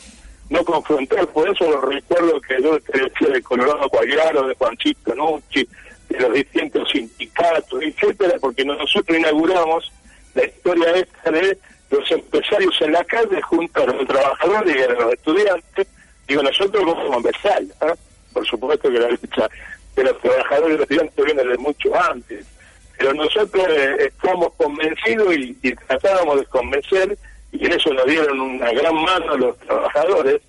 no confrontar, por eso lo recuerdo que yo decía de Colorado Guayaro, de Juanchito Nucci, de los distintos sindicatos, etcétera, porque nosotros inauguramos la historia esta de los empresarios en la calle junto a los trabajadores y a los estudiantes. Digo, nosotros vamos a empezar, ¿ah? por supuesto que la lucha de los trabajadores y los estudiantes viene de mucho antes, pero nosotros eh, estamos convencidos y, y tratábamos de convencer, y en eso nos dieron una gran mano a los trabajadores,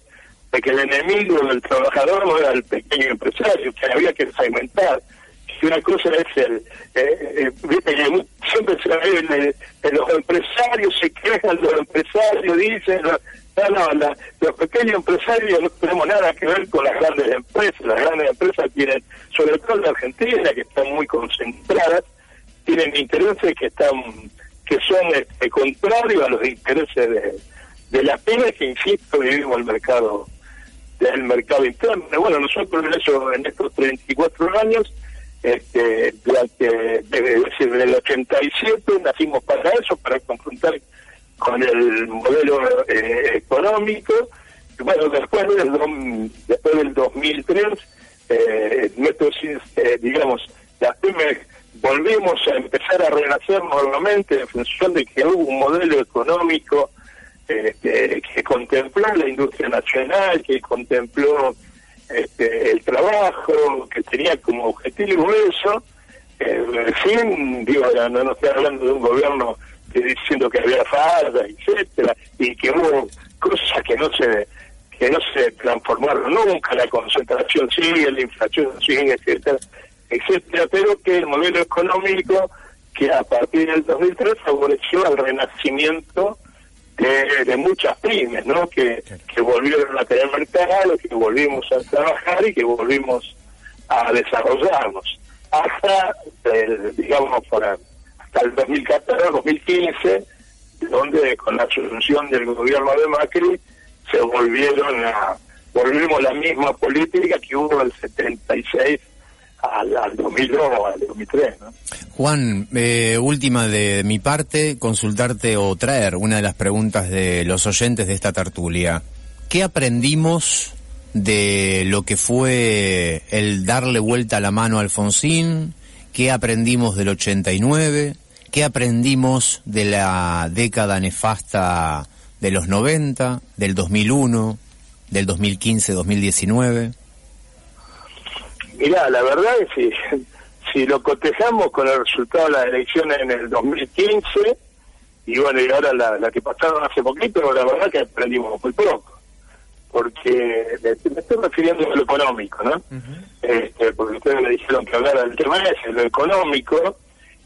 de que el enemigo del trabajador no era el pequeño empresario, que había que segmentar. Que una cosa es el. eh, eh, siempre se ve en, los empresarios, se quejan los empresarios, dicen. No, no, la- los pequeños empresarios no tenemos nada que ver con las grandes empresas. Las grandes empresas tienen, sobre todo en la Argentina, que están muy concentradas, tienen intereses que están que son este, contrarios a los intereses de, las pymes que insisto vivimos el mercado del mercado interno. Bueno nosotros en eso en estos 34 años este durante es decir del 87 nacimos para eso para confrontar con el modelo eh, económico. Y bueno después del después del 2003 eh, nuestros eh, digamos las pymes volvimos a empezar a renacer nuevamente en función de que hubo un modelo económico este, que contempló la industria nacional, que contempló este, el trabajo, que tenía como objetivo eso. Eh, fin, digo, no, no estoy hablando de un gobierno diciendo que había falda, etcétera, y que hubo cosas que no se que no se transformaron nunca, la concentración sigue, la inflación sigue, etcétera, etcétera, pero que el modelo económico que a partir del 2003 favoreció al renacimiento de, de muchas pymes, ¿no? Que, que volvieron a tener mercado, que volvimos a trabajar y que volvimos a desarrollarnos. Hasta, el, digamos, para, hasta el 2014, 2015, donde con la asunción del gobierno de Macri se volvieron a, volvimos a la misma política que hubo del 76 al, al 2002, al 2003, ¿no? Juan, eh, última de mi parte, consultarte o traer una de las preguntas de los oyentes de esta tertulia. ¿Qué aprendimos de lo que fue el darle vuelta a la mano a Alfonsín? ¿Qué aprendimos del 89? ¿Qué aprendimos de la década nefasta de los 90, del 2001, del 2015-2019? Mirá, la verdad es que si, lo cotejamos con el resultado de las elecciones en el 2015, y bueno, y ahora la, la que pasaron hace poquito, la verdad que aprendimos muy poco. Porque me, me estoy refiriendo a lo económico, ¿no? este, porque ustedes me dijeron que hablara del tema ese, lo económico,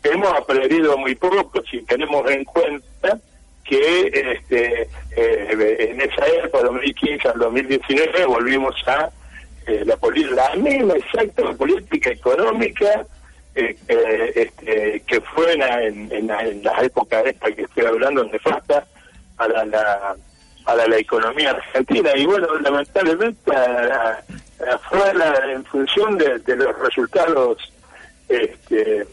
hemos aprendido muy poco si tenemos en cuenta que este, eh, en esa época, 2015 al 2019, volvimos a eh, la, la misma exacta política económica eh, eh, este, que fue en, en, en en la época esta que estoy hablando, nefasta a la, la, a la, economía argentina. Y bueno, lamentablemente fue en función de, los resultados este,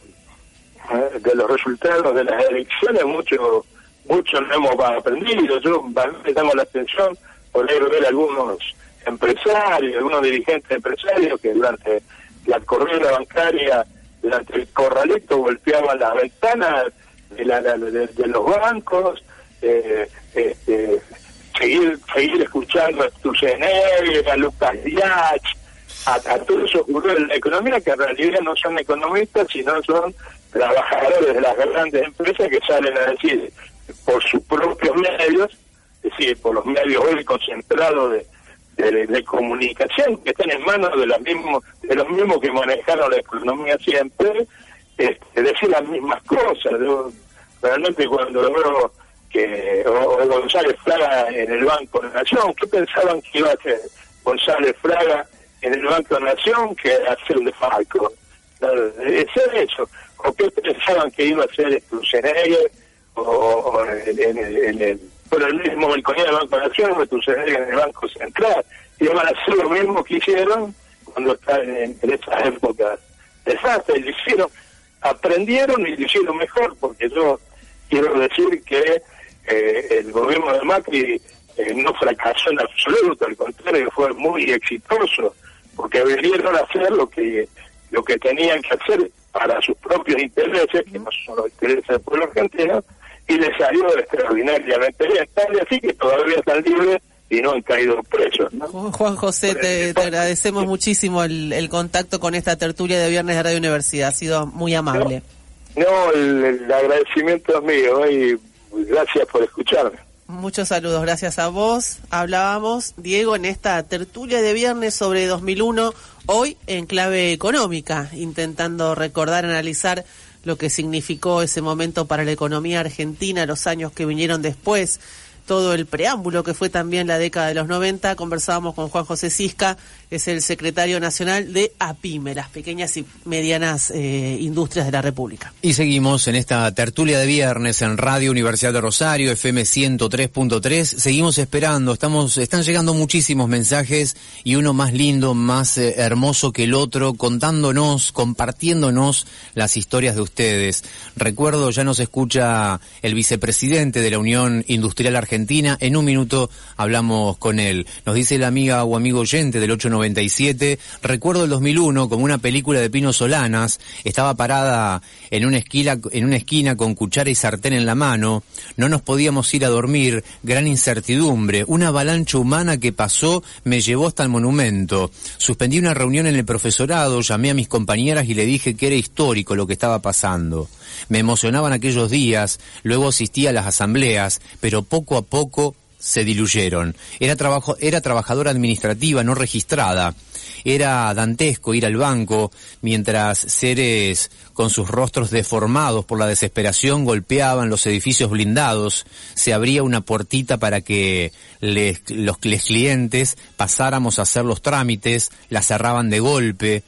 de los resultados de las elecciones mucho mucho no hemos aprendido yo me llamo la atención ahí ver algunos empresarios algunos dirigentes empresarios que durante la corrida bancaria durante el corralito golpeaban las ventanas de, la- de- de los bancos eh, este, seguir seguir escuchando a Stusenegger, a Lucas Diach a, a todo eso ocurrió en la economía que en realidad no son economistas sino son trabajadores de las grandes empresas que salen a decir por sus propios medios es decir por los medios hoy concentrados de, de, comunicación que están en manos de los mismos de los mismos que manejaron la economía siempre este, decir las mismas cosas realmente cuando veo que González Fraga en el Banco de Nación ¿qué pensaban que iba a hacer González Fraga en el Banco de Nación que hacer un defalco es eso. O qué pensaban que iba a hacer Stusenegger o, o el por el mismo balconía del Banco o Stusenegger en el Banco Central iban a hacer lo mismo que hicieron cuando están en, en esas épocas desastres lo hicieron aprendieron y lo hicieron mejor porque yo quiero decir que eh, el gobierno de Macri eh, no fracasó en absoluto, al contrario, fue muy exitoso, porque vinieron a hacer lo que lo que tenían que hacer para sus propios intereses, que no son los intereses del pueblo argentino, y les salió extraordinariamente bien, tal así que todavía están libres y no han caído presos. ¿no? Juan José, te, te agradecemos muchísimo el, el contacto con esta tertulia de viernes de Radio Universidad. Ha sido muy amable. No, el, el agradecimiento es mío y gracias por escucharme. Muchos saludos, gracias a vos. Hablábamos, Diego, en esta tertulia de viernes sobre 2001, hoy en clave económica, intentando recordar, analizar lo que significó ese momento para la economía argentina, los años que vinieron después, todo el preámbulo que fue también la década de los 90. Conversábamos con Juan José Cisca, es el secretario nacional de APIME, las pequeñas y medianas eh, industrias de la República. Y seguimos en esta tertulia de viernes en Radio Universidad de Rosario, FM 103.3. Seguimos esperando, estamos, están llegando muchísimos mensajes y uno más lindo, más eh, hermoso que el otro, contándonos, compartiéndonos las historias de ustedes. Recuerdo, ya nos escucha el vicepresidente de la Unión Industrial Argentina. En un minuto hablamos con él. Nos dice la amiga o amigo oyente del 897, recuerdo el 2001 como una película de Pino Solanas, estaba parada en una esquina, en una esquina con cuchara y sartén en la mano, no nos podíamos ir a dormir, gran incertidumbre, una avalancha humana que pasó me llevó hasta el monumento. Suspendí una reunión en el profesorado, llamé a mis compañeras y le dije que era histórico lo que estaba pasando. Me emocionaban aquellos días, luego asistí a las asambleas, pero poco a poco se diluyeron. Era, trabajo, era trabajadora administrativa no registrada. Era dantesco ir al banco mientras seres con sus rostros deformados por la desesperación golpeaban los edificios blindados. Se abría una puertita para que les- los les clientes pasáramos a hacer los trámites, la cerraban de golpe.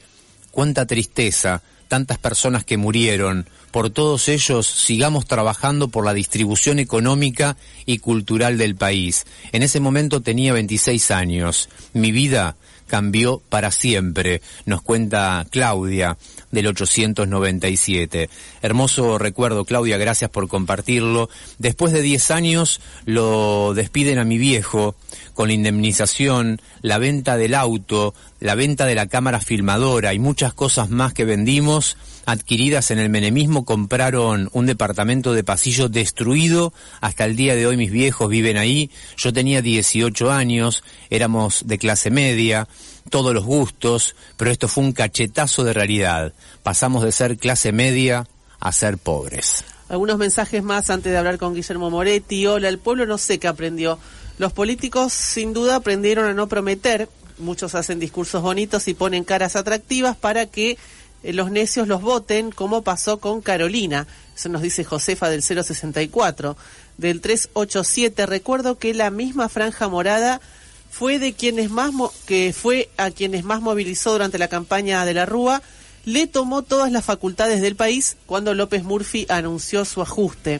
Cuánta tristeza, tantas personas que murieron. Por todos ellos sigamos trabajando por la distribución económica y cultural del país. En ese momento tenía 26 años. Mi vida cambió para siempre, nos cuenta Claudia del 897. Hermoso recuerdo, Claudia, gracias por compartirlo. Después de 10 años lo despiden a mi viejo con la indemnización, la venta del auto, la venta de la cámara filmadora y muchas cosas más que vendimos, adquiridas en el menemismo, compraron un departamento de pasillo destruido. Hasta el día de hoy mis viejos viven ahí. Yo tenía 18 años, éramos de clase media, todos los gustos, pero esto fue un cachetazo de realidad. Pasamos de ser clase media a ser pobres. Algunos mensajes más antes de hablar con Guillermo Moretti. Hola, el pueblo no sé qué aprendió. Los políticos sin duda aprendieron a no prometer. Muchos hacen discursos bonitos y ponen caras atractivas para que eh, los necios los voten, como pasó con Carolina. Eso nos dice Josefa del 064. Del 387, recuerdo que la misma franja morada fue de quienes más mo- que fue a quienes más movilizó durante la campaña de la Rúa le tomó todas las facultades del país cuando López Murphy anunció su ajuste.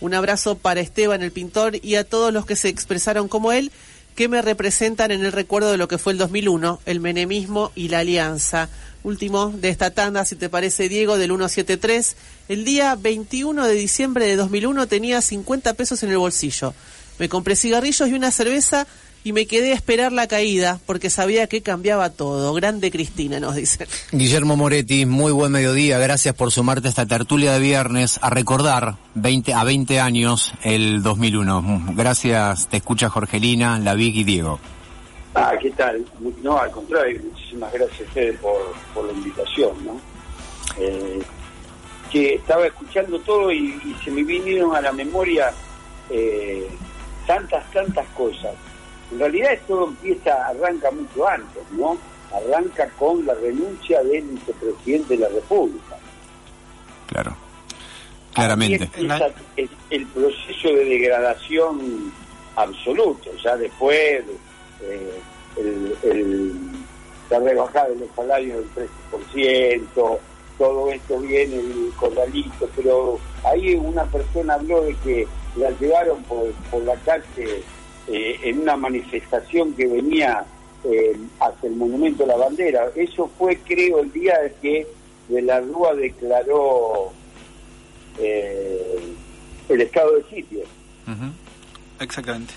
Un abrazo para Esteban el pintor y a todos los que se expresaron como él, que me representan en el recuerdo de lo que fue el 2001, el menemismo y la alianza. Último de esta tanda, si te parece, Diego, del 173. El día 21 de diciembre de 2001 tenía 50 pesos en el bolsillo. Me compré cigarrillos y una cerveza y me quedé a esperar la caída porque sabía que cambiaba todo. Grande Cristina, nos dice. Guillermo Moretti, muy buen mediodía. Gracias por sumarte a esta tertulia de viernes a recordar 20, a 20 años el 2001. Gracias, te escucha Jorgelina, La Vic y Diego. Ah, ¿qué tal? No, al contrario, muchísimas gracias a ustedes por, por la invitación, ¿no? Eh, que estaba escuchando todo y, y se me vinieron a la memoria eh, tantas, tantas cosas. En realidad todo empieza, arranca mucho antes, ¿no? Arranca con la renuncia del vicepresidente de la República. Claro, claramente. El, el proceso de degradación absoluto. Ya después eh, el, el- la rebajada de los salarios del 13%, todo esto viene el corralito, pero ahí una persona habló de que la llevaron por, por la calle eh, en una manifestación que venía eh, hacia el Monumento a la Bandera. Eso fue, creo, el día de que de la Rúa declaró eh, el estado de sitio. Exactamente.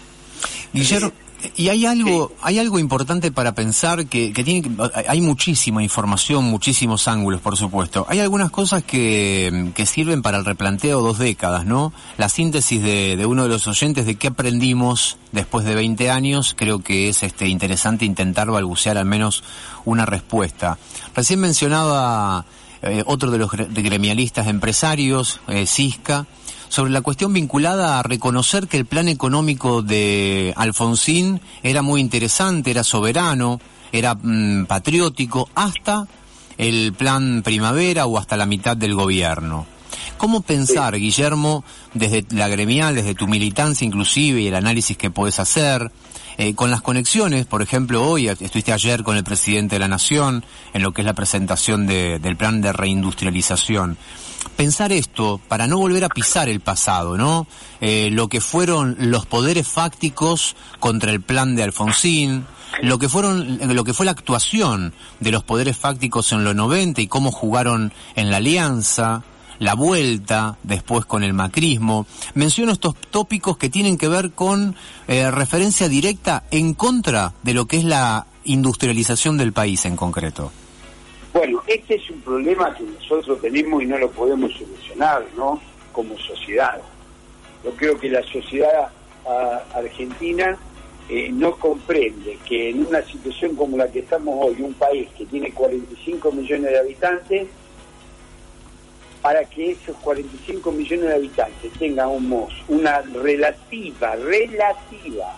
Guillermo, y hay algo, hay algo importante para pensar que, que tiene, hay muchísima información, muchísimos ángulos, por supuesto. Hay algunas cosas que, que sirven para el replanteo dos décadas, ¿no? La síntesis de, de uno de los oyentes de qué aprendimos después de 20 años, creo que es este interesante intentar balbucear al menos una respuesta. Recién mencionaba eh, otro de los gremialistas empresarios, eh, Cisca, sobre la cuestión vinculada a reconocer que el plan económico de Alfonsín era muy interesante, era soberano, era mm, patriótico, hasta el plan primavera o hasta la mitad del gobierno. ¿Cómo pensar, Guillermo, desde la gremial, desde tu militancia inclusive y el análisis que puedes hacer, eh, con las conexiones, por ejemplo, hoy estuviste ayer con el presidente de la Nación en lo que es la presentación de- del plan de reindustrialización. Pensar esto para no volver a pisar el pasado, ¿no? Eh, lo que fueron los poderes fácticos contra el plan de Alfonsín, lo que fueron, lo que fue la actuación de los poderes fácticos en los 90 y cómo jugaron en la alianza, la vuelta, después con el macrismo. Menciono estos tópicos que tienen que ver con eh, referencia directa en contra de lo que es la industrialización del país en concreto. Bueno, este es un problema que nosotros tenemos y no lo podemos solucionar, ¿no? Como sociedad. Yo creo que la sociedad ah, argentina eh, no comprende que en una situación como la que estamos hoy, un país que tiene 45 millones de habitantes, para que esos 45 millones de habitantes tengamos una relativa, relativa,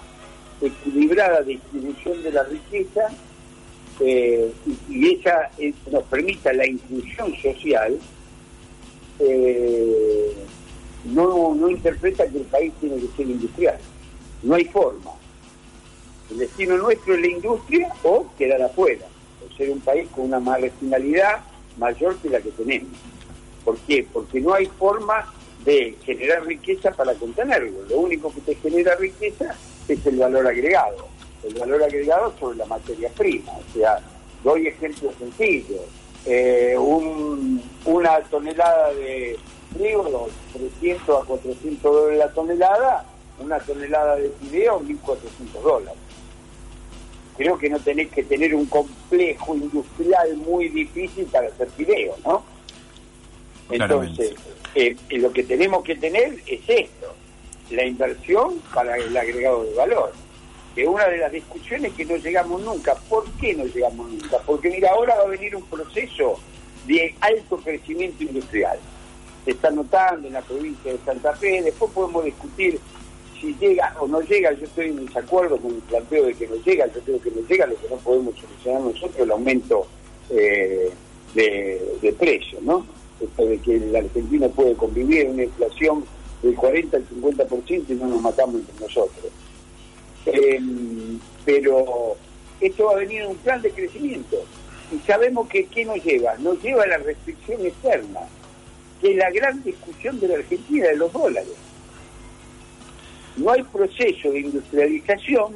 equilibrada distribución de la riqueza, y, y esa eh, nos permita la inclusión social, eh, no, no interpreta que el país tiene que ser industrial. No hay forma. El destino nuestro es la industria o quedar afuera, o ser un país con una marginalidad mayor que la que tenemos. ¿Por qué? Porque no hay forma de generar riqueza para contenerlo. Lo único que te genera riqueza es el valor agregado. El valor agregado sobre la materia prima. O sea, doy ejemplos sencillos. Eh, un- una tonelada de trigo, 300 a 400 dólares la tonelada, una tonelada de fideo, 1.400 dólares. Creo que no tenés que tener un complejo industrial muy difícil para hacer fideo, ¿no? Entonces, eh, eh, lo que tenemos que tener es esto, la inversión para el agregado de valor. Que una de las discusiones que no llegamos nunca. ¿Por qué no llegamos nunca? Porque mira, ahora va a venir un proceso de alto crecimiento industrial. Se está notando en la provincia de Santa Fe, después podemos discutir si llega o no llega, yo estoy en desacuerdo con el planteo de que no llega, yo creo que no llega, lo que no podemos solucionar nosotros el aumento eh, de, de precios, ¿no? Esto de que la Argentina puede convivir en una inflación del 40 al 50% y no nos matamos entre nosotros. Eh, pero esto va a venir en un plan de crecimiento Y sabemos que qué nos lleva, nos lleva a la restricción externa, que es la gran discusión de la Argentina de los dólares. No hay proceso de industrialización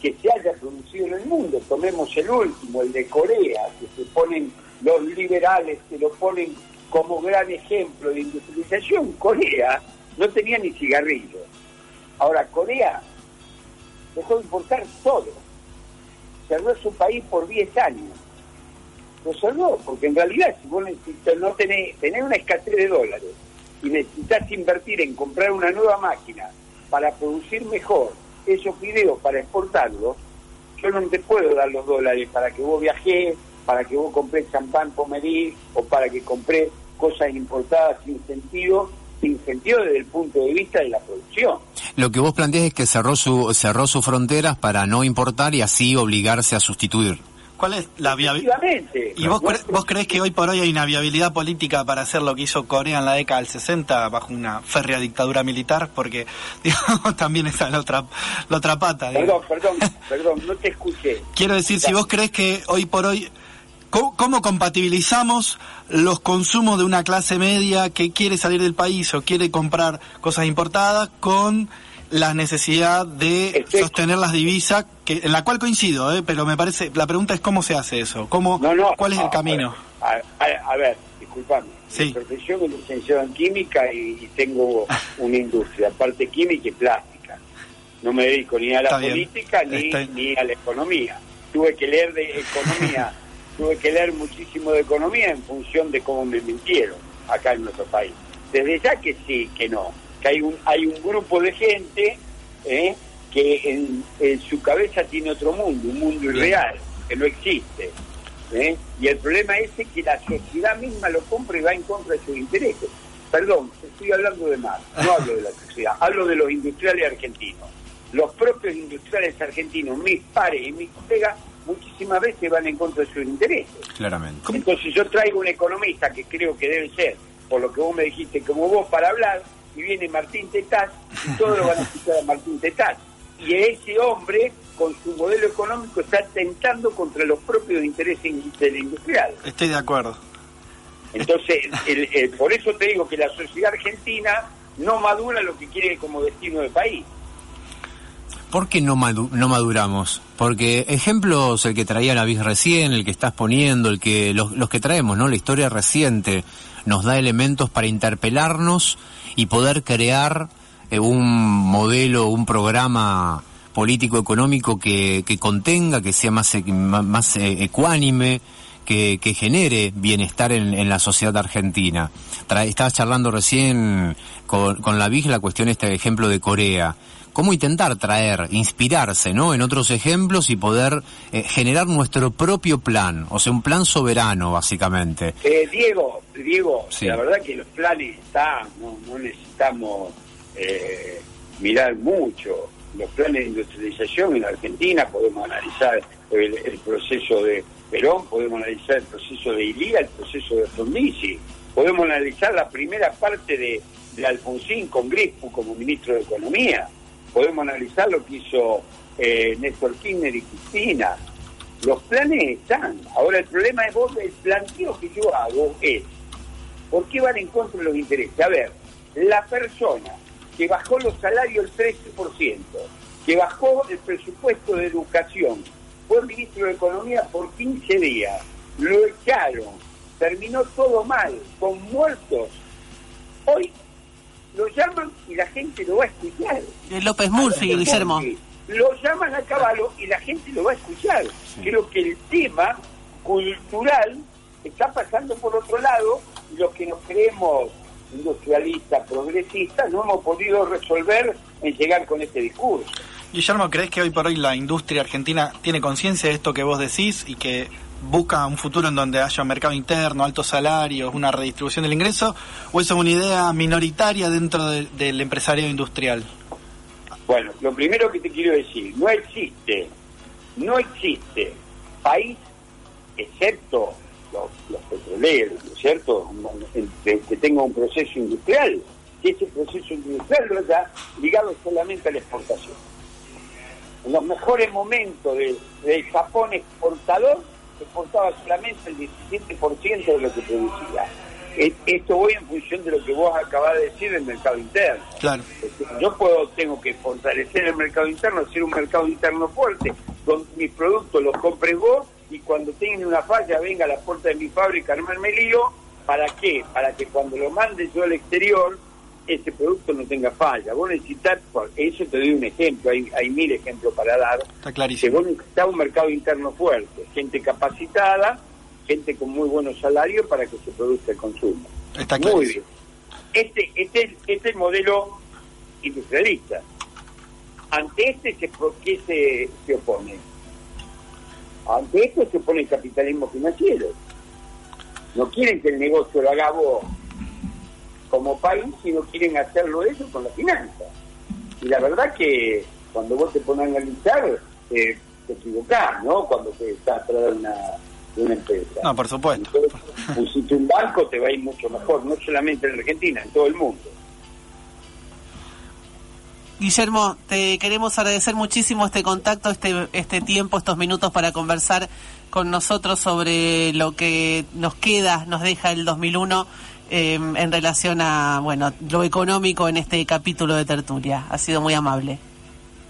que se haya producido en el mundo. Tomemos el último, el de Corea, que se ponen los liberales, que lo ponen como gran ejemplo de industrialización. Corea no tenía ni cigarrillos. Ahora, Corea dejó de importar todo. Cerró su país por 10 años. Lo cerró, porque en realidad, si vos necesitas, no tenés, tenés una escasez de dólares y necesitas invertir en comprar una nueva máquina para producir mejor esos videos para exportarlos, yo no te puedo dar los dólares para que vos viajes, para que vos compres champán Pomerí o para que compré cosas importadas sin sentido, sin sentido desde el punto de vista de la producción. Lo que vos planteás es que cerró, su, cerró sus fronteras para no importar y así obligarse a sustituir. ¿Cuál es la viabilidad? ¿Y vos, cre- vos crees que hoy por hoy hay una viabilidad política para hacer lo que hizo Corea en la década del 60 bajo una férrea dictadura militar? Porque, digamos, también está la otra, la otra pata. Perdón, perdón, perdón, no te escuché. Quiero decir, si vos crees que hoy por hoy, ¿cómo, cómo compatibilizamos los consumos de una clase media que quiere salir del país o quiere comprar cosas importadas con la necesidad de sostener las divisas, que, en la cual coincido, ¿eh? pero me parece, la pregunta es cómo se hace eso, cómo, cuál es el a- camino. A, a- a ver, disculpame. Sí. Mi profesión es licenciado en química y, y tengo una industria, parte química y plástica. No me dedico ni a la Está política ni, ni a la economía. Tuve que leer de economía, tuve que leer muchísimo de economía en función de cómo me mintieron acá en nuestro país. Desde ya que sí, que no. Que hay un, hay un grupo de gente ¿eh? que en, en su cabeza tiene otro mundo, un mundo irreal, que no existe. ¿eh? Y el problema es que la sociedad misma lo compra y va en contra de sus intereses. Perdón, estoy hablando de más, no hablo de la sociedad, hablo de los industriales argentinos. Los propios industriales argentinos, mis pares y mis colegas, muchísimas veces van en contra de sus intereses. Claramente. Entonces yo traigo un economista que creo que debe ser, por lo que vos me dijiste, como vos para hablar, y viene Martín Tetaz, y todos lo van a escuchar a Martín Tetaz. Y ese hombre, con su modelo económico, está tentando contra los propios intereses in- del industrial. Estoy de acuerdo. Entonces, el- el- por eso te digo que la sociedad argentina no madura lo que quiere como destino de país. ¿Por qué no, madu- no maduramos? Porque ejemplos, el que traía la BIS recién, el que estás poniendo, el que los, los que traemos, ¿no? La historia reciente nos da elementos para interpelarnos y poder crear eh, un modelo, un programa político económico que, que contenga, que sea más, más eh, ecuánime, que, genere bienestar en, la sociedad argentina. Estabas charlando recién con, la BIG la cuestión, este ejemplo de Corea. ¿Cómo intentar traer, inspirarse ¿no? en otros ejemplos y poder eh, generar nuestro propio plan? O sea, un plan soberano, básicamente. Eh, Diego, Diego, Sí. la verdad que los planes están, no, no necesitamos eh, mirar mucho. Los planes de industrialización en la Argentina, podemos analizar el, el proceso de Perón, podemos analizar el proceso de Ilía, el proceso de Frondizi, podemos analizar la primera parte de, de Alfonsín con Grispu como ministro de Economía, podemos analizar lo que hizo eh, Néstor Kirchner y Cristina, los planes están. Ahora el problema es vos, el planteo que yo hago es, ¿por qué van en contra de los intereses? A ver, la persona que bajó los salarios el 13%, que bajó el presupuesto de educación, fue ministro de Economía por 15 días, lo echaron, terminó todo mal, con muertos. Hoy lo llaman y la gente lo va a escuchar. López Murphy, Guillermo. Lo llaman a caballo y la gente lo va a escuchar. Creo que el tema cultural está pasando por otro lado y los que nos creemos industrialistas, progresistas, no hemos podido resolver en llegar con este discurso. Guillermo, ¿crees que hoy por hoy la industria argentina tiene conciencia de esto que vos decís y que busca un futuro en donde haya mercado interno, altos salarios, una redistribución del ingreso? ¿O eso es una idea minoritaria dentro de- del empresariado industrial? Bueno, lo primero que te quiero decir, no existe, no existe país, excepto los, petroleros, ¿no es cierto?, que, tenga un proceso industrial, que ese proceso industrial lo haya ligado solamente a la exportación. En los mejores momentos de- del Japón exportador exportaba solamente el 17% de lo que producía. E- Esto voy en función de lo que vos acabás de decir del mercado interno. Claro. Yo puedo, tengo que fortalecer el mercado interno, hacer un mercado interno fuerte, donde mis productos los compres vos y cuando tengan una falla venga a la puerta de mi fábrica a armarme lío. ¿Para qué? Para que cuando lo mande yo al exterior, ese producto no tenga falla. Vos necesitas, eso te doy un ejemplo, hay, hay mil ejemplos para dar. Está clarísimo. Que vos necesitas un mercado interno fuerte, gente capacitada, gente con muy buenos salarios para que se produzca el consumo. Está Muy clarísimo. bien. Este, este, es- este es el modelo industrialista. Ante este, se, ¿qué se, se opone? Ante esto se opone el capitalismo financiero. No quieren que el negocio lo haga vos como país, sino quieren hacerlo ellos con la finanza. Y la verdad que cuando vos te pones a analizar, eh, te equivocás, ¿no? Cuando te estás atrás de una, de una empresa. No, por supuesto. Pusiste un banco, te va a ir mucho mejor, no solamente en Argentina, en todo el mundo. Guillermo, te queremos agradecer muchísimo este contacto, este, este tiempo, estos minutos para conversar con nosotros sobre lo que nos queda, nos deja el 2001 eh, en relación a bueno lo económico en este capítulo de tertulia. Ha sido muy amable.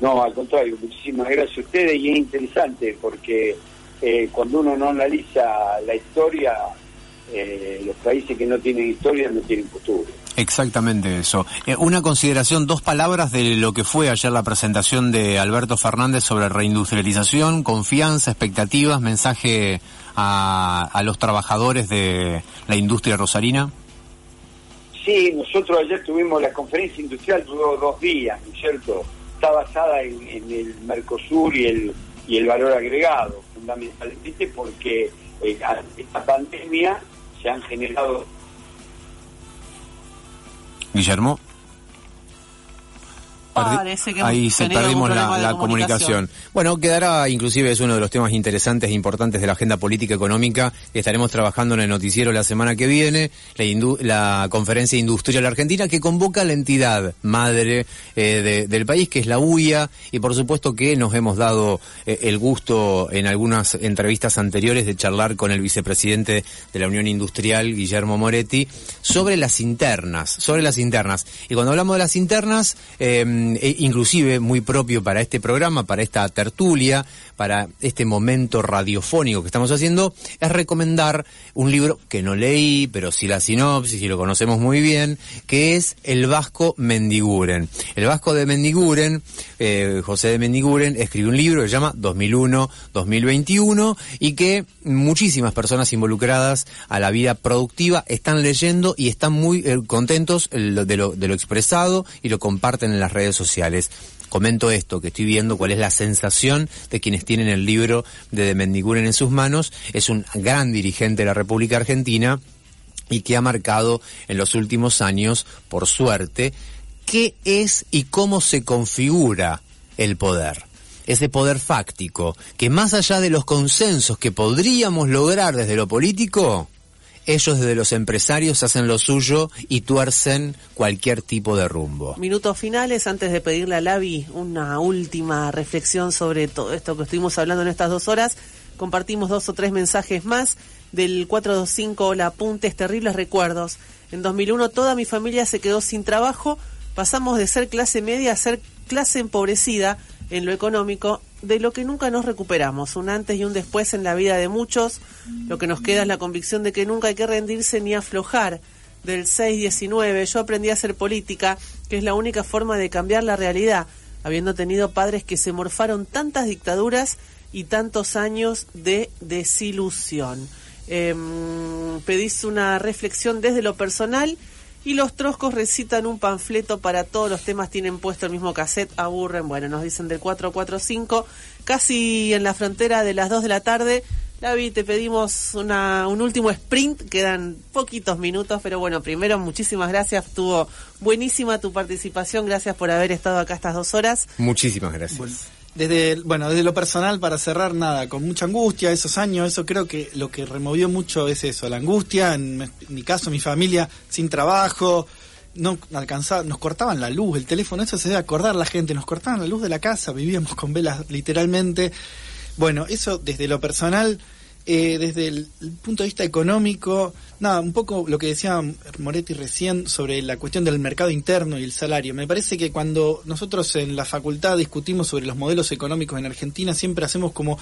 No, al contrario, muchísimas gracias a ustedes y es interesante porque eh, cuando uno no analiza la historia, eh, los países que no tienen historia no tienen futuro. Exactamente eso. Eh, una consideración, dos palabras de lo que fue ayer la presentación de Alberto Fernández sobre reindustrialización, confianza, expectativas, mensaje a, a los trabajadores de la industria rosarina. Sí, nosotros ayer tuvimos la conferencia industrial, duró dos días, ¿no es cierto? Está basada en, el Mercosur y el, y el valor agregado, fundamentalmente porque eh, esta pandemia se han generado Guillermo. Parece que Ahí se perdimos la, comunicación. comunicación. Bueno, quedará inclusive es uno de los temas interesantes e importantes de la agenda política económica que estaremos trabajando en el noticiero la semana que viene, la, la conferencia industrial argentina que convoca a la entidad madre eh, de- del país que es la UIA y por supuesto que nos hemos dado eh, el gusto en algunas entrevistas anteriores de charlar con el vicepresidente de la Unión Industrial, Guillermo Moretti, sobre las internas, sobre las internas. Y cuando hablamos de las internas, eh, inclusive muy propio para este programa, para esta tertulia, para este momento radiofónico que estamos haciendo, es recomendar un libro que no leí, pero sí la sinopsis y lo conocemos muy bien, que es El Vasco Mendiguren. El Vasco de Mendiguren, eh, José de Mendiguren, escribió un libro que se llama 2001-2021 y que muchísimas personas involucradas a la vida productiva están leyendo y están muy eh, contentos de lo, de lo expresado y lo comparten en las redes sociales. Comento esto, que estoy viendo cuál es la sensación de quienes tienen el libro de De Mendiguren en sus manos. Es un gran dirigente de la República Argentina y que ha marcado en los últimos años, por suerte, qué es y cómo se configura el poder. Ese poder fáctico, que más allá de los consensos que podríamos lograr desde lo político, ellos desde los empresarios hacen lo suyo y tuercen cualquier tipo de rumbo. Minutos finales, antes de pedirle a Lavi una última reflexión sobre todo esto que estuvimos hablando en estas dos horas. Compartimos dos o tres mensajes más del 425 Hola Apuntes, terribles recuerdos. En 2001 toda mi familia se quedó sin trabajo, pasamos de ser clase media a ser clase empobrecida en lo económico, de lo que nunca nos recuperamos, un antes y un después en la vida de muchos. Lo que nos queda es la convicción de que nunca hay que rendirse ni aflojar del 6-19, yo aprendí a hacer política, que es la única forma de cambiar la realidad, habiendo tenido padres que se morfaron tantas dictaduras y tantos años de desilusión. Em, pedís una reflexión desde lo personal y los troscos recitan un panfleto para todos. Los temas, tienen puesto el mismo cassette, aburren, bueno, nos dicen del 445, casi en la frontera de las 2 de la tarde. David, te pedimos una, un último sprint, quedan poquitos minutos, pero bueno, primero muchísimas gracias, estuvo buenísima tu participación, gracias por haber estado acá estas dos horas. Muchísimas gracias. Desde, bueno, desde lo personal, para cerrar, nada, con mucha angustia, esos años, eso creo que lo que removió mucho es eso, la angustia, en, mi- caso, mi familia sin trabajo, no alcanzaba, nos cortaban la luz, el teléfono, eso se debe acordar la gente, nos cortaban la luz de la casa, vivíamos con velas literalmente. Bueno, eso desde lo personal, eh, desde el, punto de vista económico, nada, un poco lo que decía Moretti recién sobre la cuestión del mercado interno y el salario. Me parece que cuando nosotros en la facultad discutimos sobre los modelos económicos en Argentina, siempre hacemos como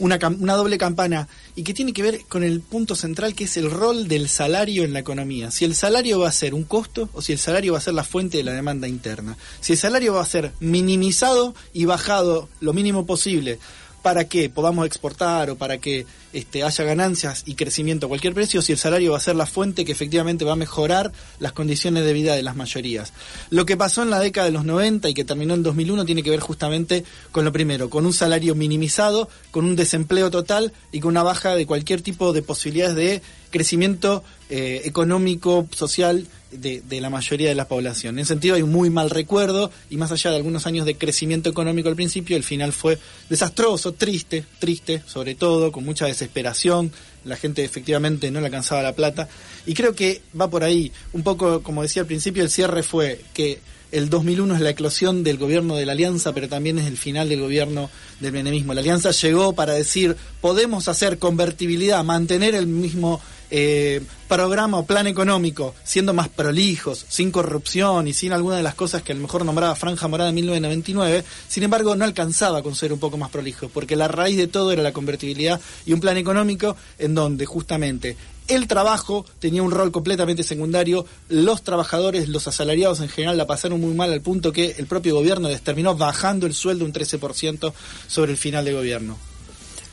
una, una doble campana y que tiene que ver con el punto central que es el rol del salario en la economía. Si el salario va a ser un costo o si el salario va a ser la fuente de la demanda interna. Si el salario va a ser minimizado y bajado lo mínimo posible para que podamos exportar o para que este, haya ganancias y crecimiento a cualquier precio, si el salario va a ser la fuente que efectivamente va a mejorar las condiciones de vida de las mayorías. Lo que pasó en la década de los 90 y que terminó en 2001 tiene que ver justamente con lo primero, con un salario minimizado, con un desempleo total y con una baja de cualquier tipo de posibilidades de crecimiento eh, económico, social de, de la mayoría de la población. En ese sentido hay un muy mal recuerdo y más allá de algunos años de crecimiento económico al principio, el final fue desastroso, triste, triste sobre todo, con mucha desesperación, la gente efectivamente no le alcanzaba la plata y creo que va por ahí, un poco como decía al principio, el cierre fue que el 2001 es la eclosión del gobierno de la Alianza, pero también es el final del gobierno del menemismo. La Alianza llegó para decir, podemos hacer convertibilidad, mantener el mismo eh, programa o plan económico, siendo más prolijos, sin corrupción y sin alguna de las cosas que a lo mejor nombraba Franja Morada en 1999, sin embargo no alcanzaba con ser un poco más prolijo, porque la raíz de todo era la convertibilidad y un plan económico en donde justamente el trabajo tenía un rol completamente secundario, los trabajadores, los asalariados en general la pasaron muy mal al punto que el propio gobierno les terminó bajando el sueldo un 13% sobre el final de gobierno.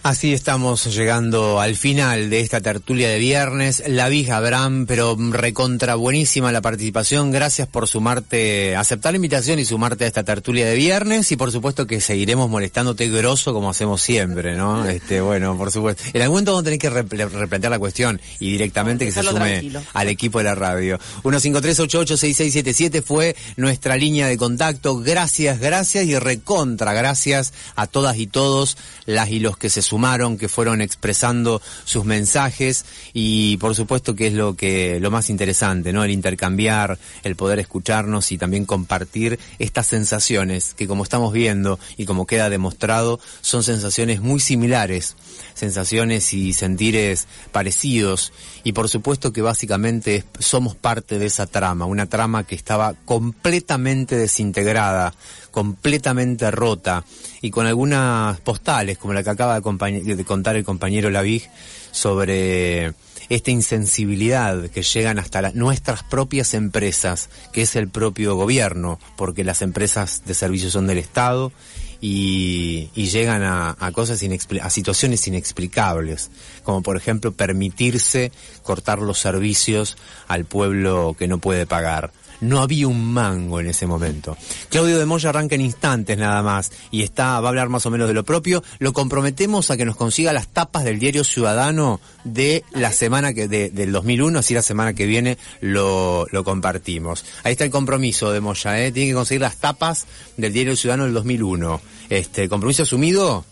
Así estamos llegando al final de esta tertulia de viernes. La vija Abraham, pero recontra buenísima la participación. Gracias por sumarte, aceptar la invitación y sumarte a esta tertulia de viernes. Y por supuesto que seguiremos molestándote grosso como hacemos siempre, ¿no? Este, bueno, por supuesto. En algún momento vamos a tener que repl- replantear la cuestión y directamente que se sume tranquilo. al equipo de la radio. 153886677 fue nuestra línea de contacto. Gracias, gracias y recontra gracias a todas y todos las y los que se sumaron, que fueron expresando sus mensajes y por supuesto que es lo que lo más interesante, ¿no? El intercambiar, el poder escucharnos y también compartir estas sensaciones que como estamos viendo y como queda demostrado son sensaciones muy similares, sensaciones y sentires parecidos y por supuesto que básicamente somos parte de esa trama, una trama que estaba completamente desintegrada, completamente rota y con algunas postales como la que acaba de, contar el compañero Lavig sobre esta insensibilidad que llegan hasta la- nuestras propias empresas, que es el propio gobierno, porque las empresas de servicios son del Estado y, y llegan a, a cosas a situaciones inexplicables, como por ejemplo permitirse cortar los servicios al pueblo que no puede pagar. No había un mango en ese momento. Claudio de Moya arranca en instantes nada más y está, va a hablar más o menos de lo propio. Lo comprometemos a que nos consiga las tapas del diario Ciudadano de la semana que, de- del 2001, así la semana que viene lo, lo compartimos. Ahí está el compromiso de Moya, ¿eh? Tiene que conseguir las tapas del diario Ciudadano del 2001. Este, compromiso asumido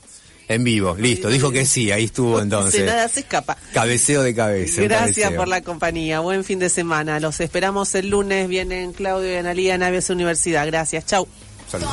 en vivo. Listo, dijo que sí, ahí estuvo Se entonces. nada se escapa. Cabeceo de cabeza. Gracias cabeceo. por la compañía. Buen fin de semana. Los esperamos el lunes. Vienen Claudio y Analía Navies Universidad. Gracias. Chau. Saludos.